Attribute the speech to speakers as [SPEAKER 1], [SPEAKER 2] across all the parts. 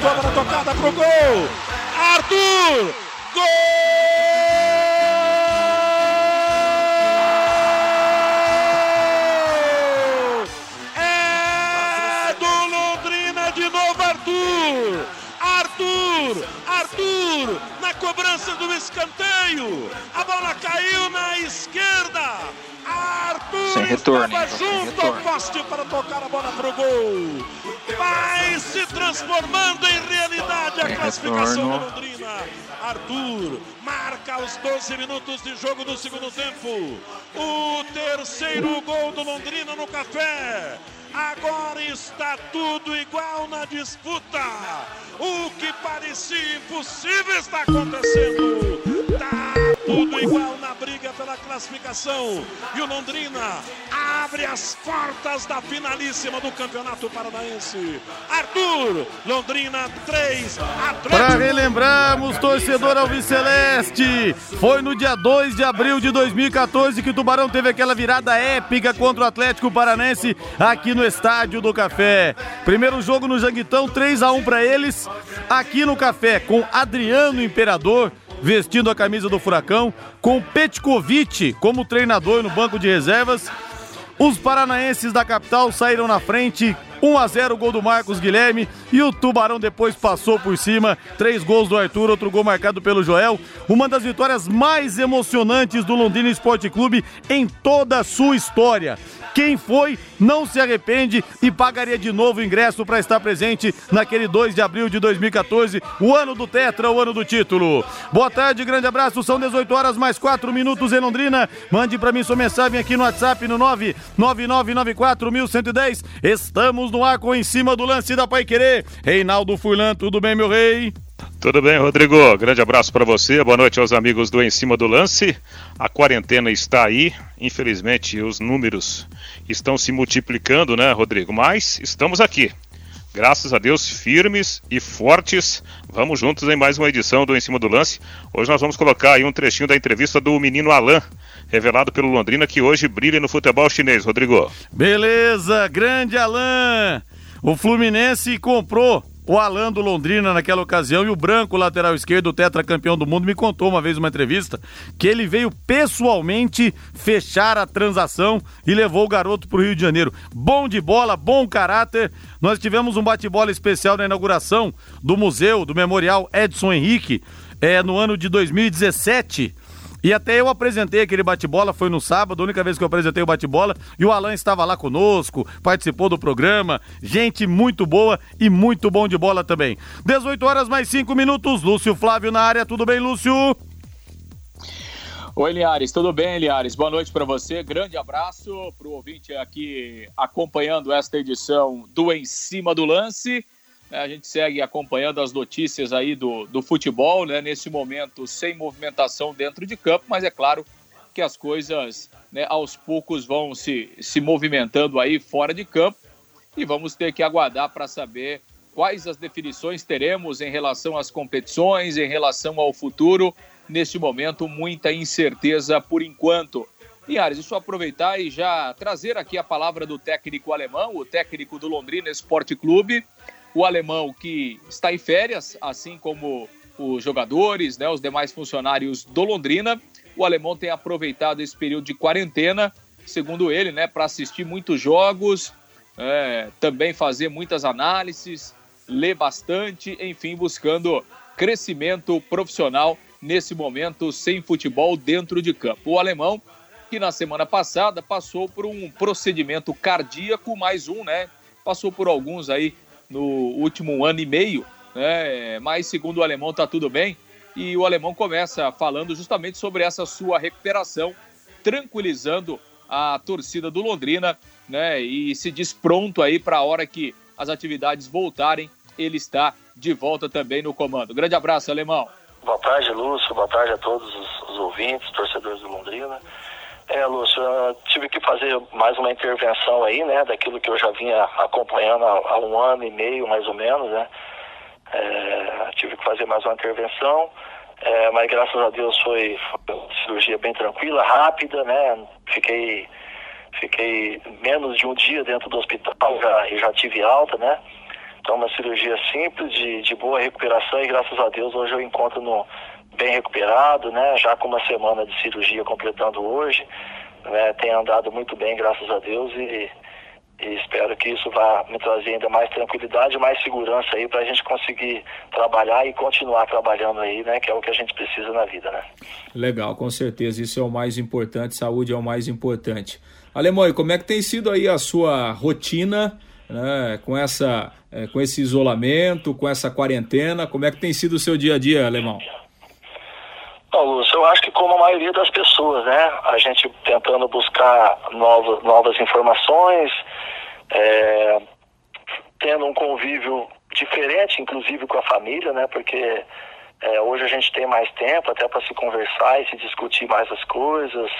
[SPEAKER 1] Levantou a tocada pro gol. Arthur! Gol! Arthur na cobrança do escanteio. A bola caiu na esquerda. Arthur
[SPEAKER 2] Sem retorno,
[SPEAKER 1] estava junto ao poste para tocar a bola pro gol. Vai se transformando em realidade a
[SPEAKER 2] Sem
[SPEAKER 1] classificação
[SPEAKER 2] retorno.
[SPEAKER 1] da Londrina. Arthur marca os 12 minutos de jogo do segundo tempo. O terceiro gol do Londrina no café. Agora está tudo igual na disputa. O que parecia impossível está acontecendo. Tá tudo igual na briga pela classificação. E o Londrina abre as portas da finalíssima do Campeonato Paranaense. Arthur, Londrina 3,
[SPEAKER 3] Para
[SPEAKER 1] Atlético.
[SPEAKER 3] relembrarmos, torcedor Alves Celeste, foi no dia 2 de abril de 2014 que o Tubarão teve aquela virada épica contra o Atlético Paranense aqui no Estádio do Café. Primeiro jogo no Janguitão, 3 a 1 para eles, aqui no Café, com Adriano Imperador vestindo a camisa do Furacão, com Petkovic como treinador no banco de reservas. Os paranaenses da capital saíram na frente, 1 a 0 gol do Marcos Guilherme e o Tubarão depois passou por cima, três gols do Arthur, outro gol marcado pelo Joel, uma das vitórias mais emocionantes do Londrina Esporte Clube em toda a sua história. Quem foi não se arrepende e pagaria de novo o ingresso para estar presente naquele 2 de abril de 2014, o ano do Tetra, o ano do título. Boa tarde, grande abraço. São 18 horas mais 4 minutos em Londrina. Mande para mim sua mensagem aqui no WhatsApp no 999941110. Estamos no ar com em cima do lance da Pai Querer. Reinaldo Furlan, tudo bem, meu rei?
[SPEAKER 4] Tudo bem, Rodrigo? Grande abraço para você. Boa noite aos amigos do Em Cima do Lance. A quarentena está aí. Infelizmente, os números estão se multiplicando, né, Rodrigo? Mas estamos aqui. Graças a Deus, firmes e fortes. Vamos juntos em mais uma edição do Em Cima do Lance. Hoje nós vamos colocar aí um trechinho da entrevista do menino Alain, revelado pelo Londrina, que hoje brilha no futebol chinês, Rodrigo.
[SPEAKER 3] Beleza, grande Alain. O Fluminense comprou o Alan do Londrina naquela ocasião e o Branco, lateral esquerdo, tetracampeão do mundo, me contou uma vez numa entrevista que ele veio pessoalmente fechar a transação e levou o garoto para o Rio de Janeiro. Bom de bola, bom caráter. Nós tivemos um bate-bola especial na inauguração do museu, do Memorial Edson Henrique, é, no ano de 2017. E até eu apresentei aquele bate-bola, foi no sábado, a única vez que eu apresentei o bate-bola, e o Alan estava lá conosco, participou do programa. Gente muito boa e muito bom de bola também. 18 horas mais 5 minutos, Lúcio Flávio na área, tudo bem, Lúcio?
[SPEAKER 5] Oi, Liares, tudo bem, Liares? Boa noite para você. Grande abraço para o ouvinte aqui acompanhando esta edição do Em Cima do Lance. A gente segue acompanhando as notícias aí do, do futebol, né? Nesse momento sem movimentação dentro de campo, mas é claro que as coisas né, aos poucos vão se, se movimentando aí fora de campo e vamos ter que aguardar para saber quais as definições teremos em relação às competições, em relação ao futuro. Neste momento, muita incerteza por enquanto. E Ares, deixa eu aproveitar e já trazer aqui a palavra do técnico alemão, o técnico do Londrina Esporte Clube, o alemão que está em férias, assim como os jogadores, né, os demais funcionários do Londrina. O alemão tem aproveitado esse período de quarentena, segundo ele, né, para assistir muitos jogos, é, também fazer muitas análises, ler bastante, enfim, buscando
[SPEAKER 6] crescimento profissional nesse momento sem futebol dentro de campo. O alemão, que na semana passada passou por um procedimento cardíaco, mais um, né? Passou por alguns aí no último ano e meio, né? Mas segundo o alemão tá tudo bem. E o alemão começa falando justamente sobre essa sua recuperação, tranquilizando a torcida do Londrina, né? E se diz pronto aí para a hora que as atividades voltarem, ele está de volta também no comando. Grande abraço, alemão.
[SPEAKER 7] Boa tarde, Lúcio. Boa tarde a todos os, os ouvintes, torcedores do Londrina. É, Lúcio, tive que fazer mais uma intervenção aí, né, daquilo que eu já vinha acompanhando há, há um ano e meio, mais ou menos, né. É, tive que fazer mais uma intervenção, é, mas graças a Deus foi, foi uma cirurgia bem tranquila, rápida, né. Fiquei, fiquei menos de um dia dentro do hospital já, e já tive alta, né. Então, uma cirurgia simples, de, de boa recuperação, e graças a Deus hoje eu encontro no, bem recuperado, né? Já com uma semana de cirurgia completando hoje, né? Tem andado muito bem, graças a Deus, e, e espero que isso vá me trazer ainda mais tranquilidade, mais segurança aí para a gente conseguir trabalhar e continuar trabalhando aí, né? Que é o que a gente precisa na vida, né?
[SPEAKER 6] Legal, com certeza, isso é o mais importante, saúde é o mais importante. Alemão, como é que tem sido aí a sua rotina? né, com, essa, é, com esse isolamento, com essa quarentena? Como é que tem sido o seu dia a dia, Alemão?
[SPEAKER 7] Bom, Lúcio, eu acho que como a maioria das pessoas, né? A gente tentando buscar novas, novas informações, é, tendo um convívio diferente, inclusive com a família, né? Porque é, hoje a gente tem mais tempo até para se conversar e se discutir mais as coisas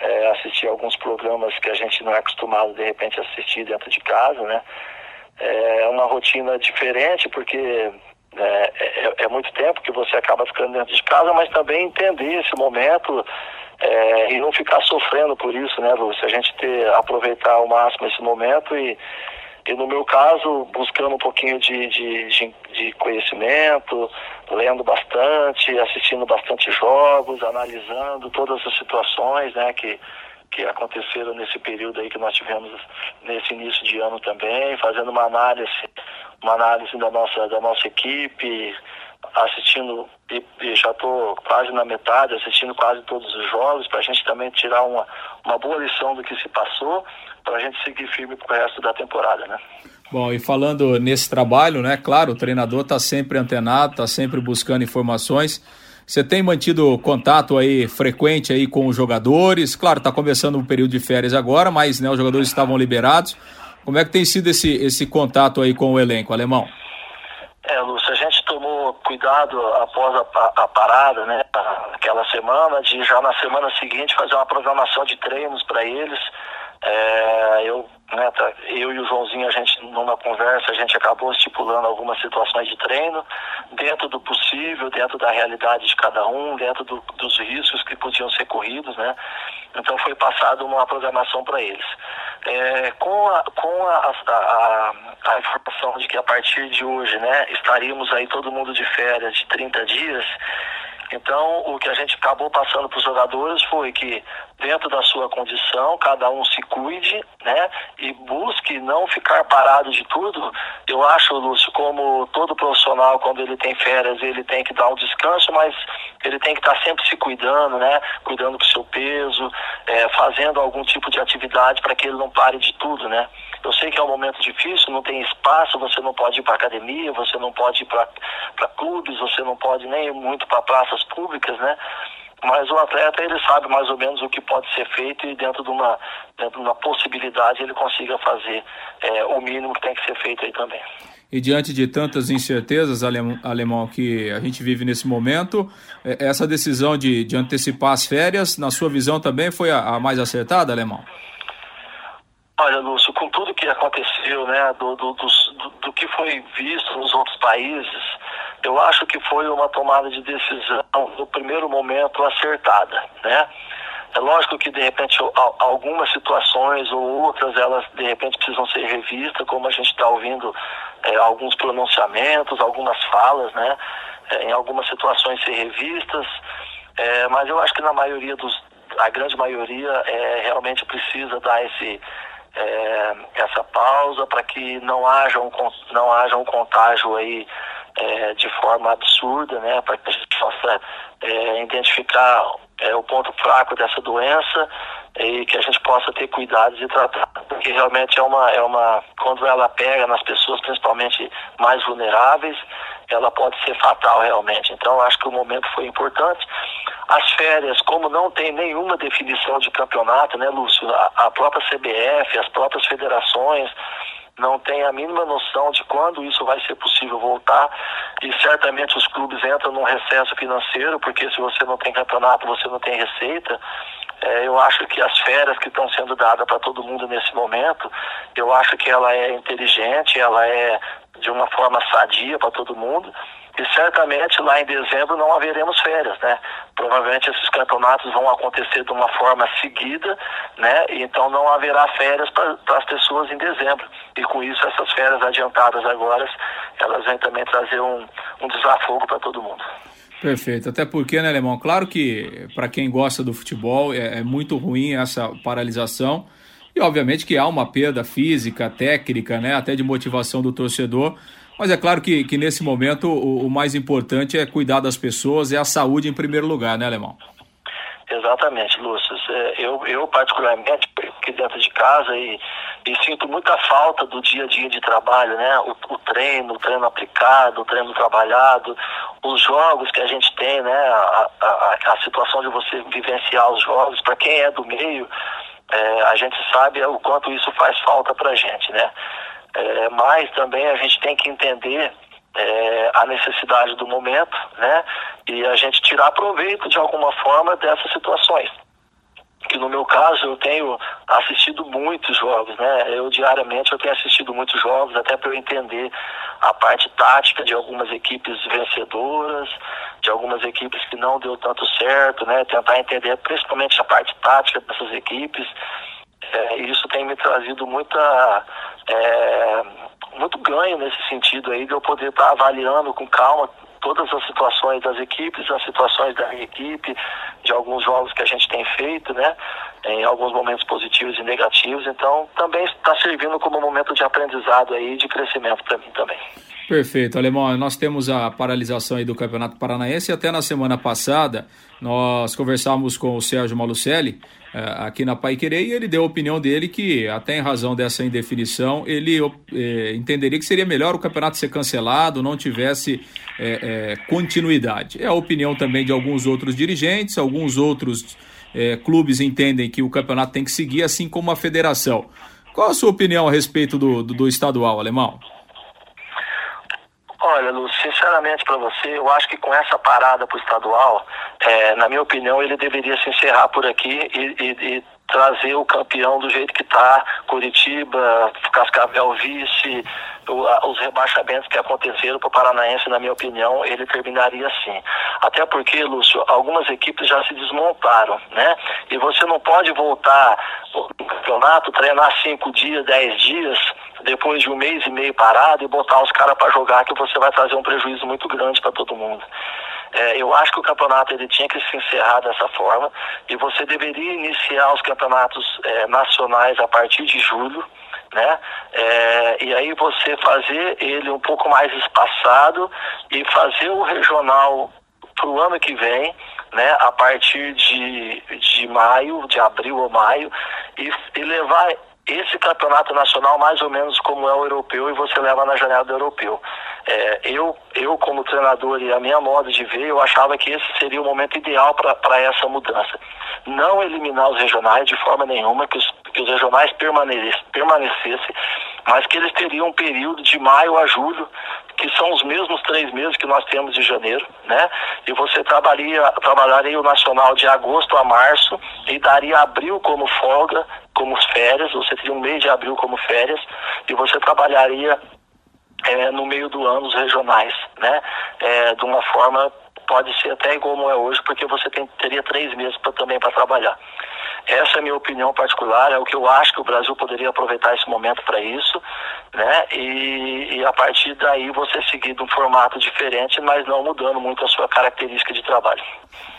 [SPEAKER 7] é, assistir alguns programas que a gente não é acostumado de repente assistir dentro de casa, né? É uma rotina diferente porque é, é, é, muito tempo que você acaba ficando dentro de casa, mas também entender esse momento é, e não ficar sofrendo por isso, né, Lúcio? A gente ter, aproveitar ao máximo esse momento e, e no meu caso, buscando um pouquinho de, de, de, de conhecimento, lendo bastante, assistindo bastante jogos, analisando todas as situações né, que, que aconteceram nesse período aí que nós tivemos nesse início de ano também, fazendo uma análise, uma análise da nossa, da nossa equipe, assistindo, e, e já estou quase na metade, assistindo quase todos os jogos, para a gente também tirar uma, uma boa lição do que se passou, para a gente seguir firme para o resto da temporada, né?
[SPEAKER 6] Bom, e falando nesse trabalho, né? Claro, o treinador está sempre antenado, está sempre buscando informações. Você tem mantido contato aí frequente aí com os jogadores? Claro, está começando um período de férias agora, mas né, os jogadores estavam liberados. Como é que tem sido esse, esse contato aí com o elenco alemão?
[SPEAKER 7] É, Lúcio, a gente tomou cuidado após a, a, parada, né, aquela semana, de já na semana seguinte fazer uma programação de treinos para eles. É, eu né, tá, eu e o Joãozinho, a gente, numa conversa, a gente acabou estipulando algumas situações de treino, dentro do possível, dentro da realidade de cada um, dentro do, dos riscos que podiam ser corridos, né? Então foi passado uma programação para eles. É, com a, com a, a, a, informação de que a partir de hoje, né, estaríamos aí todo mundo de férias de 30 dias, então, o que a gente acabou passando para os jogadores foi que, dentro da sua condição, cada um se cuide, né? E busque não ficar parado de tudo. Eu acho, Lúcio, como todo profissional, quando ele tem férias, ele tem que dar um descanso, mas ele tem que estar sempre se cuidando, né? Cuidando do seu peso, é, fazendo algum tipo de atividade para que ele não pare de tudo, né? Eu sei que é um momento difícil, não tem espaço, você não pode ir para academia, você não pode ir para clubes, você não pode nem muito para praças públicas, né? Mas o atleta ele sabe mais ou menos o que pode ser feito e dentro de uma, dentro de uma possibilidade ele consiga fazer é, o mínimo que tem que ser feito aí também.
[SPEAKER 6] E diante de tantas incertezas, alemão, que a gente vive nesse momento, é, essa decisão de, de antecipar as férias, na sua visão também foi a, a mais acertada, alemão?
[SPEAKER 7] Olha, Lúcio, com tudo que aconteceu, né, do, do, do, do, que foi visto nos outros países, eu acho que foi uma tomada de decisão no primeiro momento acertada, né? É lógico que de repente algumas situações ou outras elas de repente precisam ser revistas, como a gente está ouvindo é, alguns pronunciamentos, algumas falas, né? É, em algumas situações ser revistas, é, mas eu acho que na maioria dos, a grande maioria é, realmente precisa dar esse é, essa pausa para que não haja um, não haja um contágio aí é, de forma absurda, né, para que a gente possa é, identificar é, o ponto fraco dessa doença e que a gente possa ter cuidados e tratar, porque realmente é uma, é uma, quando ela pega nas pessoas, principalmente mais vulneráveis, ela pode ser fatal realmente. Então, acho que o momento foi importante. As férias, como não tem nenhuma definição de campeonato, né, Lúcio? A, a própria CBF, as próprias federações, não tem a mínima noção de quando isso vai ser possível voltar e certamente os clubes entram num recesso financeiro, porque se você não tem campeonato, você não tem receita. É, eu acho que as férias que estão sendo dadas para todo mundo nesse momento, eu acho que ela é inteligente, ela é de uma forma sadia para todo mundo. E certamente lá em dezembro não haveremos férias, né? Provavelmente esses campeonatos vão acontecer de uma forma seguida, né? Então não haverá férias para as pessoas em dezembro. E com isso essas férias adiantadas agora, elas vêm também trazer um, um desafogo para todo mundo.
[SPEAKER 6] Perfeito, até porque, né, Alemão? Claro que para quem gosta do futebol é, é muito ruim essa paralisação. E obviamente que há uma perda física, técnica, né, até de motivação do torcedor. Mas é claro que, que nesse momento o, o, mais importante é cuidar das pessoas, é a saúde em primeiro lugar, né, Alemão?
[SPEAKER 7] Exatamente, Lúcio. Eu, eu particularmente, aqui dentro de casa e, e, sinto muita falta do dia a dia de trabalho, né? O, o, treino, o treino aplicado, o treino trabalhado, os jogos que a gente tem, né? A, a, a situação de você vivenciar os jogos, para quem é do meio, é, a gente sabe o quanto isso faz falta para a gente, né? É, mas também a gente tem que entender é, a necessidade do momento, né? E a gente tirar proveito de alguma forma dessas situações. Que no meu caso eu tenho assistido muitos jogos, né? Eu diariamente eu tenho assistido muitos jogos até para eu entender a parte tática de algumas equipes vencedoras, de algumas equipes que não deu tanto certo, né? Tentar entender principalmente a parte tática dessas equipes. É, isso tem me trazido muita é, muito ganho nesse sentido aí de eu poder estar avaliando com calma todas as situações das equipes, as situações da equipe, de alguns jogos que a gente tem feito, né? Em alguns momentos positivos e negativos. Então, também está servindo como um momento de aprendizado aí, de crescimento para mim também.
[SPEAKER 6] Perfeito, Alemão. Nós temos a paralisação aí do Campeonato Paranaense e até na semana passada nós conversamos com o Sérgio Malucelli eh, aqui na Pai e ele deu a opinião dele que, até em razão dessa indefinição, ele eh, entenderia que seria melhor o campeonato ser cancelado, não tivesse eh, continuidade. É a opinião também de alguns outros dirigentes, alguns outros clubes entendem que o campeonato tem que seguir, assim como a federação. Qual a sua opinião a respeito do, do, do estadual, Alemão?
[SPEAKER 7] Olha, Lu, sinceramente para você, eu acho que com essa parada para o estadual, é, na minha opinião, ele deveria se encerrar por aqui e, e, e trazer o campeão do jeito que está, Curitiba, Cascavel vice, os rebaixamentos que aconteceram para o Paranaense, na minha opinião, ele terminaria assim. Até porque, Lúcio, algumas equipes já se desmontaram, né? E você não pode voltar no campeonato, treinar cinco dias, dez dias, depois de um mês e meio parado e botar os caras para jogar, que você vai trazer um prejuízo muito grande para todo mundo. É, eu acho que o campeonato ele tinha que se encerrar dessa forma e você deveria iniciar os campeonatos é, nacionais a partir de julho, né? É, e aí você fazer ele um pouco mais espaçado e fazer o regional para o ano que vem, né? A partir de, de maio, de abril ou maio, e, e levar esse campeonato nacional mais ou menos como é o europeu e você leva na janela do europeu. É, eu, eu, como treinador e a minha modo de ver, eu achava que esse seria o momento ideal para essa mudança. Não eliminar os regionais de forma nenhuma, que os, que os regionais permanecessem, permanecessem, mas que eles teriam um período de maio a julho, que são os mesmos três meses que nós temos de janeiro, né? E você trabalharia, trabalharia o nacional de agosto a março e daria abril como folga, como férias, você teria um mês de abril como férias, e você trabalharia é, no meio do ano os regionais, né? É, de uma forma pode ser até como é hoje, porque você tem, teria três meses pra, também para trabalhar. Essa é a minha opinião particular, é o que eu acho que o Brasil poderia aproveitar esse momento para isso, né? E, e, a partir daí você seguir de um formato diferente, mas não mudando muito a sua característica de trabalho.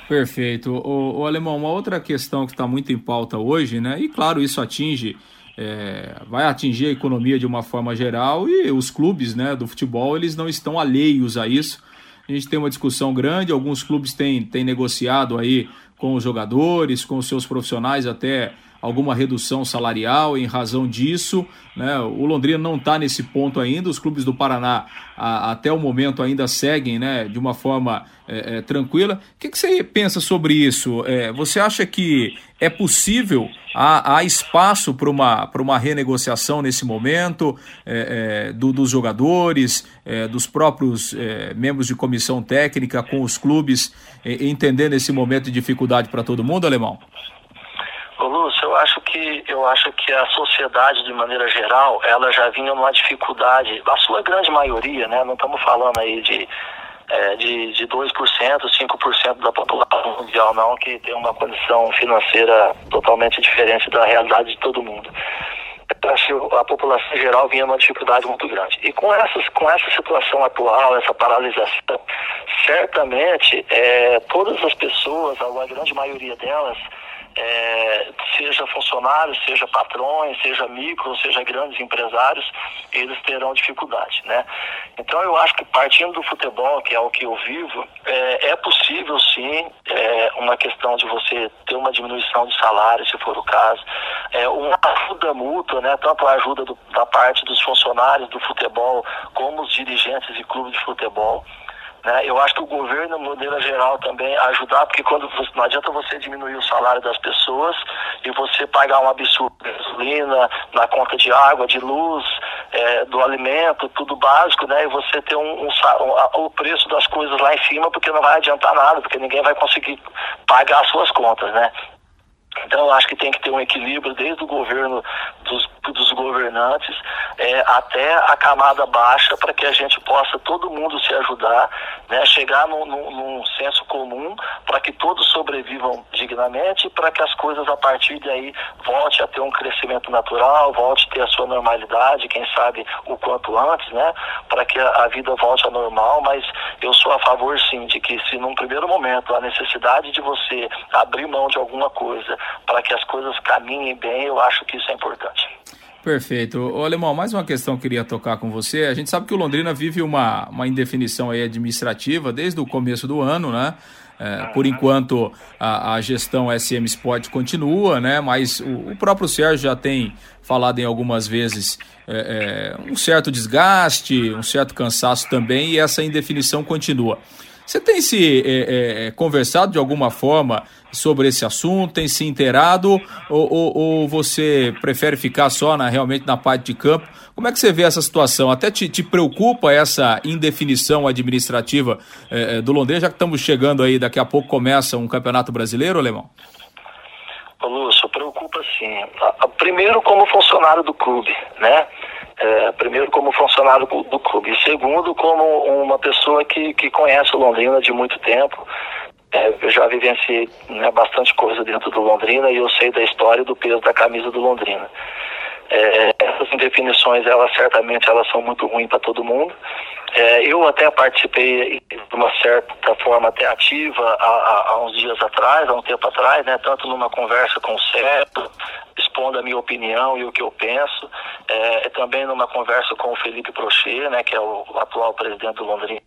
[SPEAKER 6] Perfeito. O, o Alemão, uma outra questão que está muito em pauta hoje, né? E claro, isso atinge é, vai atingir a economia de uma forma geral e os clubes né, do futebol eles não estão alheios a isso. A gente tem uma discussão grande, alguns clubes têm, têm negociado aí com os jogadores, com os seus profissionais até alguma redução salarial em razão disso. Né? O Londrina não está nesse ponto ainda, os clubes do Paraná a, até o momento ainda seguem né, de uma forma é, é, tranquila. O que, que, você pensa sobre isso? É, você acha que é possível, há, há espaço para uma, uma renegociação nesse momento é, é, do, dos jogadores, é, dos próprios membros de comissão técnica com os clubes, entendendo esse momento de dificuldade para todo mundo, Alemão?
[SPEAKER 7] Ô Lúcio, que eu acho que a sociedade de maneira geral, ela já vinha numa dificuldade, a sua grande maioria, né? Não estamos falando aí de é, de, de 2%, 5% da população mundial, não, que tem uma condição financeira totalmente diferente da realidade de todo mundo. A população geral vinha numa dificuldade muito grande. E com, essas, com essa situação atual, essa paralisação, certamente é, todas as pessoas, a grande maioria delas, é, seja funcionários, seja patrões, seja micro, seja grandes empresários, eles terão dificuldade, né? Então eu acho que partindo do futebol, que é o que eu vivo, é, é possível sim é, uma questão de você ter uma diminuição de salário, se for o caso, é, uma ajuda mútua, né? Tanto a ajuda do, da parte dos funcionários do futebol, como os dirigentes de clubes de futebol. Né? Eu acho que o governo, de maneira geral, também ajudar, porque quando não adianta você diminuir o salário das pessoas e você pagar um absurdo de gasolina, na conta de água, de luz, é, do alimento, tudo básico, né? E você ter um, um, um, o preço das coisas lá em cima, porque não vai adiantar nada, porque ninguém vai conseguir pagar as suas contas, né? Então, acho que tem que ter um equilíbrio desde o governo dos, dos governantes é, até a camada baixa para que a gente possa todo mundo se ajudar, né, chegar num, num, num senso comum para que todos sobrevivam dignamente e para que as coisas a partir daí volte a ter um crescimento natural, volte a ter a sua normalidade, quem sabe o quanto antes, né, para que a, a vida volte a normal, mas eu sou a favor sim de que se num primeiro momento a necessidade de você abrir mão de alguma coisa para que as coisas caminhem bem, eu acho que isso é importante.
[SPEAKER 6] Perfeito. Ô, Alemão, mais uma questão que eu queria tocar com você. A gente sabe que o Londrina vive uma, uma indefinição aí administrativa desde o começo do ano, né? É, por enquanto a, a, gestão SM Sport continua, né? Mas o, o, próprio Sérgio já tem falado em algumas vezes é, é, um certo desgaste, um certo cansaço também, e essa indefinição continua. Você tem se é, é, conversado de alguma forma sobre esse assunto, tem se inteirado ou, ou, ou, você prefere ficar só na, realmente na parte de campo? Como é que você vê essa situação? Até te, te preocupa essa indefinição administrativa é, do Londrina, já que estamos chegando aí, daqui a pouco começa um campeonato brasileiro, Alemão?
[SPEAKER 7] Lúcio, preocupa sim. Primeiro como funcionário do clube, né? É, primeiro como funcionário do clube e segundo como uma pessoa que, que conhece o Londrina de muito tempo. É, eu já vivenciei né, bastante coisa dentro do Londrina e eu sei da história e do peso da camisa do Londrina. É, essas indefinições, elas certamente elas são muito ruins para todo mundo. É, eu até participei de uma certa forma até ativa há, há, uns dias atrás, há um tempo atrás, né, tanto numa conversa com o Sérgio, expondo a minha opinião e o que eu penso, é, também numa conversa com o Felipe Prochet, né, que é o atual presidente do Londrina,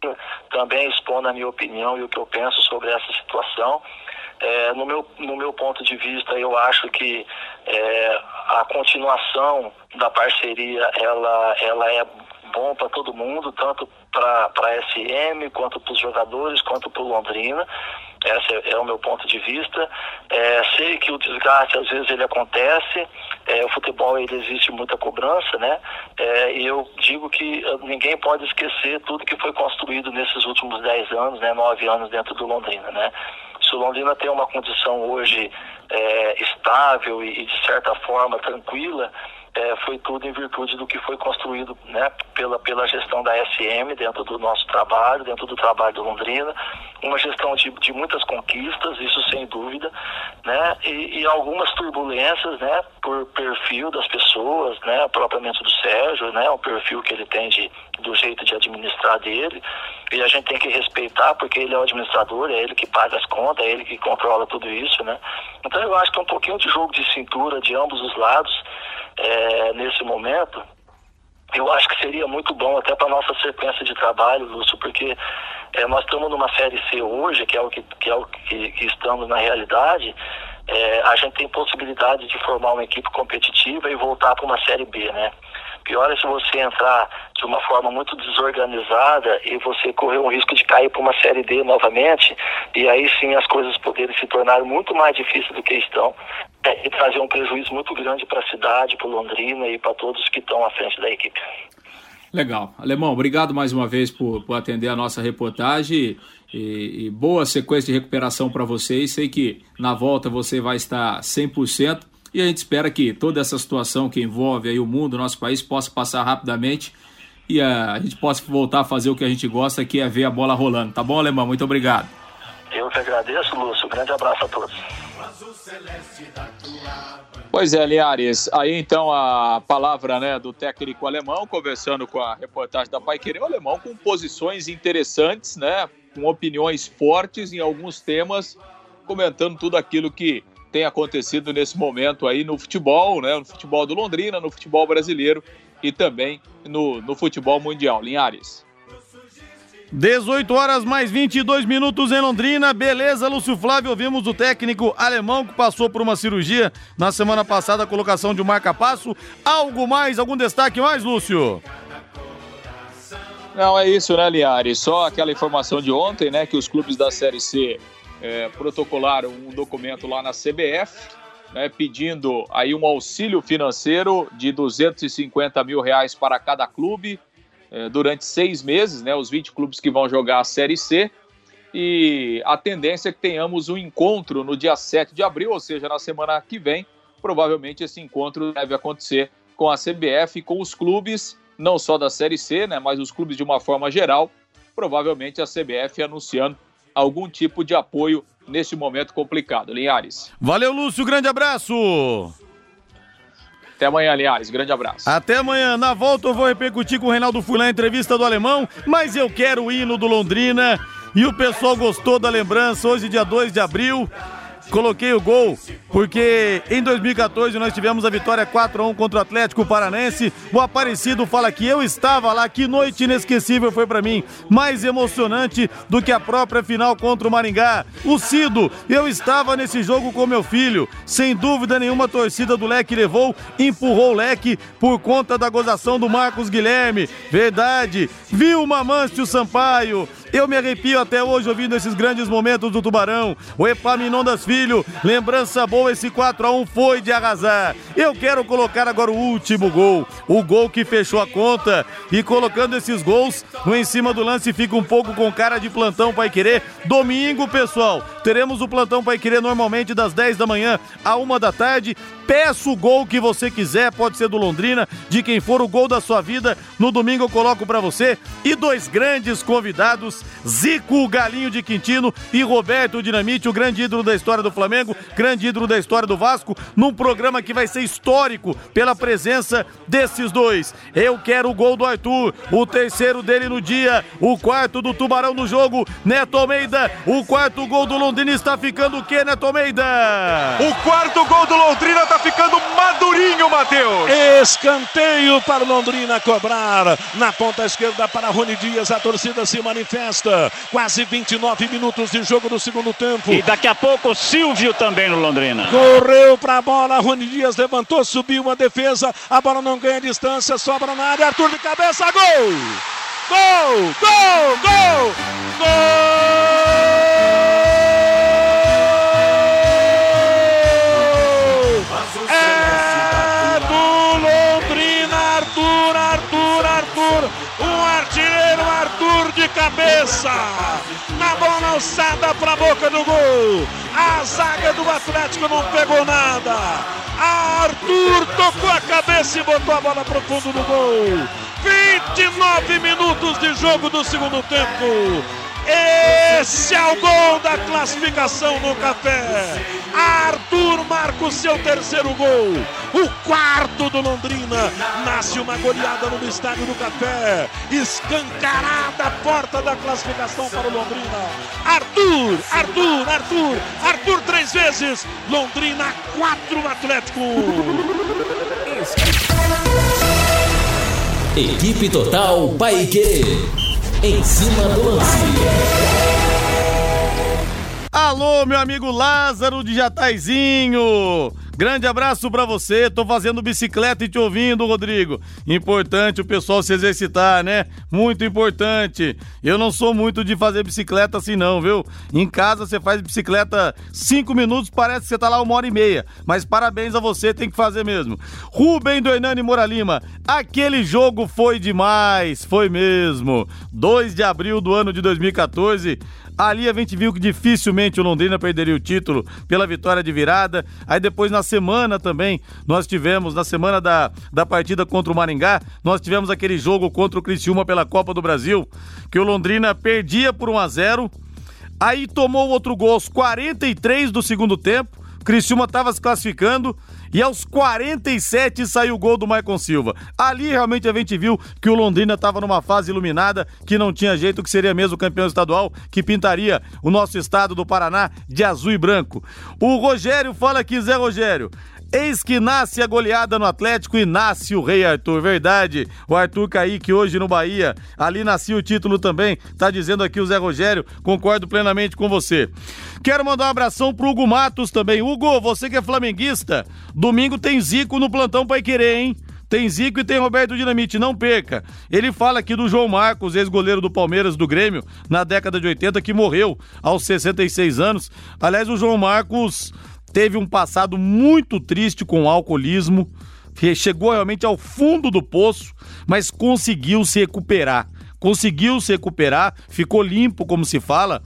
[SPEAKER 7] também expondo a minha opinião e o que eu penso sobre essa situação. É, no, meu, no meu ponto de vista, eu acho que é, a continuação da parceria ela, ela é bom para todo mundo, tanto para a SM, quanto para os jogadores, quanto para o Londrina. Esse é, é, o meu ponto de vista. É, sei que o desgaste às vezes ele acontece. É, o futebol ele existe muita cobrança, né? É, e eu digo que eh, ninguém pode esquecer tudo que foi construído nesses últimos 10 anos, né? 9 anos dentro do Londrina, né? Se o Londrina tem uma condição hoje é, estável e, e de certa forma tranquila, é, foi tudo em virtude do que foi construído né, pela, pela gestão da SM dentro do nosso trabalho, dentro do trabalho do Londrina, uma gestão de, de muitas conquistas, isso sem dúvida, né? E, e, algumas turbulências, né? Por perfil das pessoas, né? Propriamente do Sérgio, né? O perfil que ele tem de, do jeito de administrar dele. E a gente tem que respeitar, porque ele é o administrador, é ele que paga as contas, é ele que controla tudo isso, né? Então eu acho que é um pouquinho de jogo de cintura de ambos os lados é, nesse momento eu acho que seria muito bom até para nossa sequência de trabalho, Lúcio, porque é, nós estamos numa série C hoje, que é o que, que, é o que, que estamos na realidade, é, a gente tem possibilidade de formar uma equipe competitiva e voltar para uma série B, né? Pior é se você entrar de uma forma muito desorganizada e você correr o risco de cair para uma série D novamente, e aí sim as coisas poderem se tornar muito mais difíceis do que estão é, e trazer um prejuízo muito grande para a cidade, para Londrina e para todos que estão à frente da equipe.
[SPEAKER 6] Legal. Alemão, obrigado mais uma vez por, por atender a nossa reportagem e, e boa sequência de recuperação para vocês. Sei que na volta você vai estar 100%. E a gente espera que toda essa situação que envolve aí o mundo, o nosso país, possa passar rapidamente e a, gente possa voltar a fazer o que a gente gosta, que é ver a bola rolando. Tá bom, Alemão? Muito obrigado.
[SPEAKER 7] Eu que agradeço, Lúcio. Um grande abraço a todos.
[SPEAKER 6] Pois é, Liares. Aí então a palavra né, do técnico alemão, conversando com a reportagem da Pai Querer, o alemão com posições interessantes, né? Com opiniões fortes em alguns temas, comentando tudo aquilo que tem acontecido nesse momento aí no futebol, né? No futebol do Londrina, no futebol brasileiro e também no, no futebol mundial. Linhares.
[SPEAKER 3] 18 horas mais 22 minutos em Londrina. Beleza, Lúcio Flávio. Ouvimos o técnico alemão que passou por uma cirurgia na semana passada, a colocação de um marca-passo. Algo mais, algum destaque mais, Lúcio?
[SPEAKER 6] Não, é isso, né, Liares? Só aquela informação de ontem, né, que os clubes da Série C é, protocolaram um documento lá na CBF, né, pedindo aí um auxílio financeiro de 250 mil reais para cada clube é, durante seis meses, né, os 20 clubes que vão jogar a Série C. E a tendência é que tenhamos um encontro no dia 7 de abril, ou seja, na semana que vem. Provavelmente esse encontro deve acontecer com a CBF e com os clubes, não só da Série C, né, mas os clubes de uma forma geral. Provavelmente a CBF anunciando algum tipo de apoio nesse momento complicado. Linhares.
[SPEAKER 3] Valeu, Lúcio. Grande abraço.
[SPEAKER 6] Até amanhã, Linhares. Grande abraço.
[SPEAKER 3] Até amanhã. Na volta eu vou repercutir com o Reinaldo Fulan a entrevista do Alemão, mas eu quero o hino do Londrina. E o pessoal gostou da lembrança. Hoje, dia 2 de abril, coloquei o gol porque em 2014 nós tivemos a vitória 4 a 1 contra o Atlético Paranense. O Aparecido fala que eu estava lá, que noite inesquecível foi para mim, mais emocionante do que a própria final contra o Maringá. O Cido, eu estava nesse jogo com meu filho, sem dúvida nenhuma a torcida do Leque levou, empurrou o Leque por conta da gozação do Marcos Guilherme. Verdade. Viu Mamâncio Sampaio. Eu me arrepio até hoje ouvindo esses grandes momentos do Tubarão. O Epaminondas Filho, lembrança boa, esse 4 a 1 foi de arrasar. Eu quero colocar agora o último gol, o gol que fechou a conta. E colocando esses gols no em cima do lance fica um pouco com cara de plantão Pai Querer. Domingo, pessoal, teremos o plantão Pai Querer normalmente das 10 da manhã a 1 da tarde. Peça o gol que você quiser, pode ser do Londrina, de quem for o gol da sua vida. No domingo eu coloco para você. E dois grandes convidados, Zico Galinho de Quintino e Roberto Dinamite, o grande ídolo da história do Flamengo, grande ídolo da história do Vasco, num programa que vai ser histórico pela presença desses dois. Eu quero o gol do Arthur, o terceiro dele no dia, o quarto do Tubarão no jogo, Neto Almeida, o quarto gol do Londrina está ficando o quê, Neto Almeida?
[SPEAKER 8] O quarto gol do Londrina está ficando madurinho, Matheus.
[SPEAKER 1] Escanteio para o Londrina cobrar. Na ponta esquerda para Rony Dias, a torcida se manifesta. Quase 29 minutos de jogo do segundo tempo.
[SPEAKER 9] E daqui a pouco Silvio também no Londrina.
[SPEAKER 1] Correu para a bola, Rony Dias levantou, subiu uma defesa. A bola não ganha distância, sobra na área. Arthur de cabeça, gol! Gol! Gol! Gol! Gol! Cabeça, na bola alçada para a boca do gol, a zaga do Atlético não pegou nada, Arthur tocou a cabeça e botou a bola para o fundo do gol, 29 minutos de jogo do segundo tempo, Esse é o gol da classificação no café. Arthur marca o seu terceiro gol. O quarto do Londrina. Nasce uma goleada no estádio do café. Escancarada a porta da classificação para o Londrina. Arthur, Arthur, Arthur, Arthur três vezes. Londrina quatro Atlético.
[SPEAKER 10] Equipe Total Paique. Em cima do lance.
[SPEAKER 3] Alô, meu amigo Lázaro de Jataizinho. Grande abraço para você. Tô fazendo bicicleta e te ouvindo, Rodrigo. Importante o pessoal se exercitar, né? Muito importante. Eu não sou muito de fazer bicicleta assim, não, viu? Em casa você faz bicicleta cinco minutos, parece que você tá lá uma hora e meia. Mas parabéns a você, tem que fazer mesmo. Rubem do Hernani Moura Lima. Aquele jogo foi demais, foi mesmo. 2 de abril do ano de 2014. Ali a gente viu que dificilmente o Londrina perderia o título pela vitória de virada. Aí depois na semana também nós tivemos, na semana da, da partida contra o Maringá, nós tivemos aquele jogo contra o Criciúma pela Copa do Brasil, que o Londrina perdia por 1 a 0 Aí tomou outro gol aos 43 do segundo tempo. Criciúma estava se classificando e aos 47 saiu o gol do Maicon Silva. Ali realmente a gente viu que o Londrina estava numa fase iluminada, que não tinha jeito, que seria mesmo campeão estadual, que pintaria o nosso estado do Paraná de azul e branco. O Rogério fala aqui, Zé Rogério. Eis que nasce a goleada no Atlético e nasce o Rei Arthur. Verdade. O Arthur Kaique hoje no Bahia. Ali nascia o título também. Tá dizendo aqui o Zé Rogério. Concordo plenamente com você. Quero mandar um abração pro Hugo Matos também. Hugo, você que é flamenguista, domingo tem Zico no plantão Pai Querer, hein? Tem Zico e tem Roberto Dinamite, não perca. Ele fala aqui do João Marcos, ex-goleiro do Palmeiras do Grêmio, na década de 80, que morreu aos 66 anos. Aliás, o João Marcos teve um passado muito triste com o alcoolismo, chegou realmente ao fundo do poço, mas conseguiu se recuperar. Conseguiu se recuperar, ficou limpo, como se fala,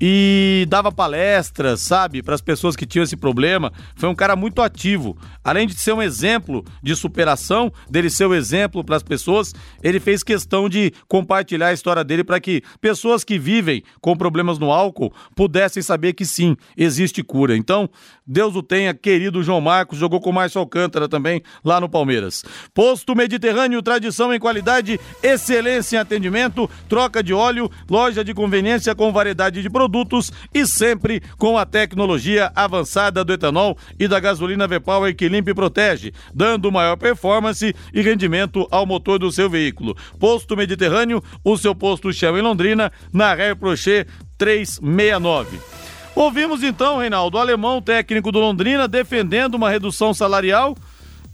[SPEAKER 3] e dava palestras, sabe, para as pessoas que tinham esse problema. Foi um cara muito ativo. Além de ser um exemplo de superação, dele ser um exemplo para as pessoas, ele fez questão de compartilhar a história dele para que pessoas que vivem com problemas no álcool pudessem saber que sim, existe cura. Então, Deus o tenha, querido João Marcos, jogou com o Márcio Alcântara também lá no Palmeiras. Posto Mediterrâneo, tradição em qualidade, excelência em atendimento, troca de óleo, loja de conveniência com variedade de produtos e sempre com a tecnologia avançada do etanol e da gasolina V-Power que limpa e protege, dando maior performance e rendimento ao motor do seu veículo. Posto Mediterrâneo, o seu posto Shell em Londrina, na Ré Prochet 369. Ouvimos então, Reinaldo, o alemão técnico do Londrina defendendo uma redução salarial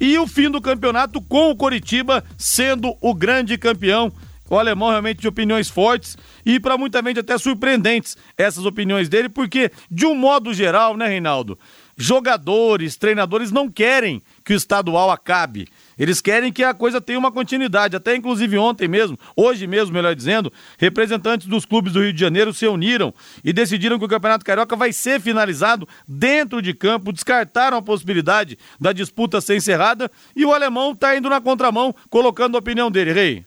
[SPEAKER 3] e o fim do campeonato com o Coritiba sendo o grande campeão. O alemão realmente de opiniões fortes e para muita gente até surpreendentes essas opiniões dele, porque de um modo geral, né, Reinaldo? Jogadores, treinadores não querem que o estadual acabe. Eles querem que a coisa tenha uma continuidade. Até inclusive ontem mesmo, hoje mesmo, melhor dizendo, representantes dos clubes do Rio de Janeiro se uniram e decidiram que o Campeonato Carioca vai ser finalizado dentro de campo, descartaram a possibilidade da disputa ser encerrada e o alemão está indo na contramão, colocando a opinião dele, Rei.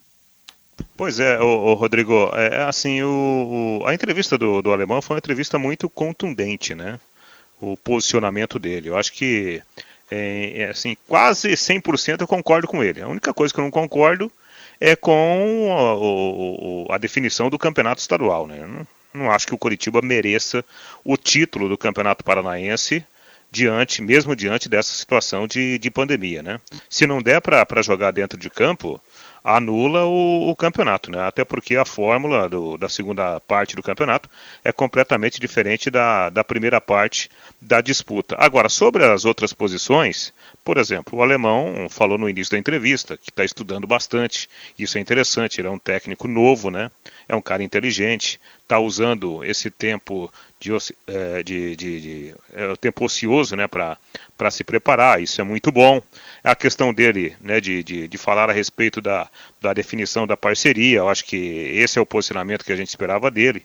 [SPEAKER 4] Pois é, o, Rodrigo, é, é assim, o, o, a entrevista do, do alemão foi uma entrevista muito contundente, né? O posicionamento dele. Eu acho que é, é, assim, quase 100% eu concordo com ele. A única coisa que eu não concordo é com a, a definição do campeonato estadual. Né? Não, não, acho que o Curitiba mereça o título do campeonato paranaense diante, mesmo diante dessa situação de, de pandemia. Né? Se não der para jogar dentro de campo, anula o, o, campeonato, né? Até porque a fórmula do, da segunda parte do campeonato é completamente diferente da, da primeira parte da disputa. Agora, sobre as outras posições, por exemplo, o alemão falou no início da entrevista que está estudando bastante. Isso é interessante, ele é um técnico novo, né? É um cara inteligente, está usando esse tempo de, é, de, de, de é, tempo ocioso, né, para se preparar. Isso é muito bom. A questão dele, né, de, de, de falar a respeito da, da definição da parceria, eu acho que esse é o posicionamento que a gente esperava dele.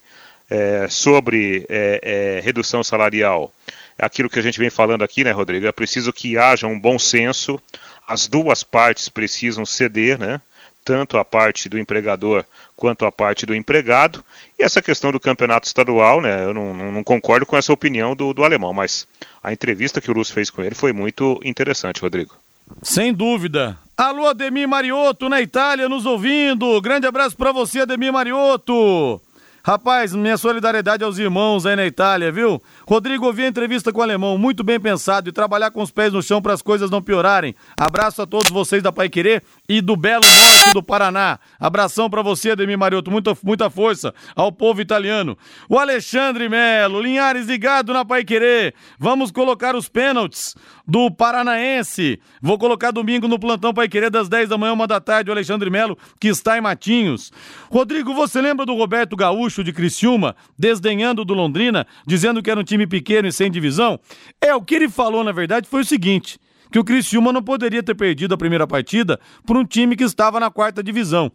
[SPEAKER 4] É, sobre é, é, redução salarial, aquilo que a gente vem falando aqui, né, Rodrigo? É preciso que haja um bom senso, as duas partes precisam ceder, né? Tanto a parte do empregador quanto a parte do empregado. E essa questão do campeonato estadual, né, eu não, não, concordo com essa opinião do, do alemão, mas a entrevista que o Lúcio fez com ele foi muito interessante, Rodrigo.
[SPEAKER 3] Sem dúvida. Alô, Ademir Mariotto, na Itália, nos ouvindo. Grande abraço para você, Ademir Mariotto. Rapaz, minha solidariedade aos irmãos aí na Itália, viu? Rodrigo, ouvi a entrevista com o alemão, muito bem pensado e trabalhar com os pés no chão para as coisas não piorarem. Abraço a todos vocês da Pai Querer e do Belo Norte do Paraná. Abração para você, Ademir Mariotto, muita, muita força ao povo italiano. O Alexandre Melo, Linhares ligado na Pai Querer. Vamos colocar os pênaltis do Paranaense. Vou colocar domingo no plantão Pai Querer das 10 da manhã, uma da tarde, o Alexandre Melo, que está em Matinhos. Rodrigo, você lembra do Roberto Gaúcho de Criciúma, desdenhando do Londrina, dizendo que era um time pequeno e sem divisão? É, o que ele falou, na verdade, foi o seguinte: que o Criciúma não poderia ter perdido a primeira partida por um time que estava na quarta divisão.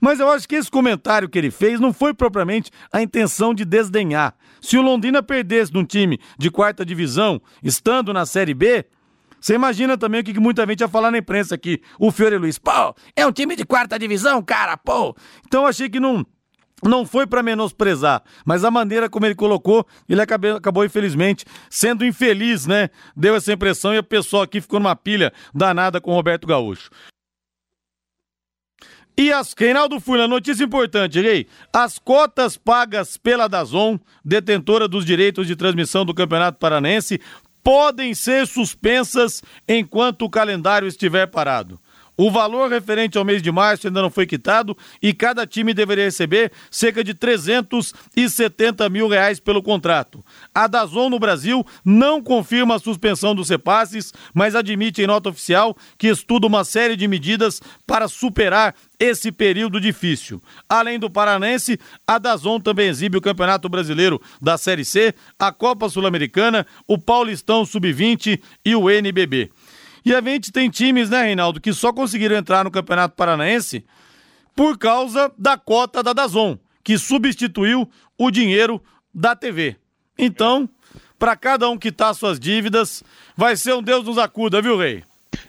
[SPEAKER 3] Mas eu acho que esse comentário que ele fez não foi propriamente a intenção de desdenhar. Se o Londrina perdesse num time de quarta divisão, estando na Série B, você imagina também o que muita gente ia falar na imprensa aqui. O Fiore Luiz, pô, é um time de quarta divisão, cara, pô. Então achei que não, não foi para menosprezar, mas a maneira como ele colocou, ele acabou, acabou, infelizmente sendo infeliz, né? Deu essa impressão e o pessoal aqui ficou numa pilha danada com o Roberto Gaúcho. E as Reinaldo Furlan, notícia importante, Rei. As cotas pagas pela Dazon, detentora dos direitos de transmissão do Campeonato Paranense, podem ser suspensas enquanto o calendário estiver parado. O valor referente ao mês de março ainda não foi quitado e cada time deveria receber cerca de 370 mil reais pelo contrato. A Dazon no Brasil não confirma a suspensão dos repasses, mas admite em nota oficial que estuda uma série de medidas para superar esse período difícil. Além do Paranense, a Dazon também exibe o Campeonato Brasileiro da Série C, a Copa Sul-Americana, o Paulistão Sub-20 e o NBB. E a gente tem times, né, Reinaldo, que só conseguiram entrar no Campeonato Paranaense por causa da cota da Dazon, que substituiu o dinheiro da TV. Então, para cada um quitar suas dívidas, vai ser um Deus nos acuda, viu, Rei?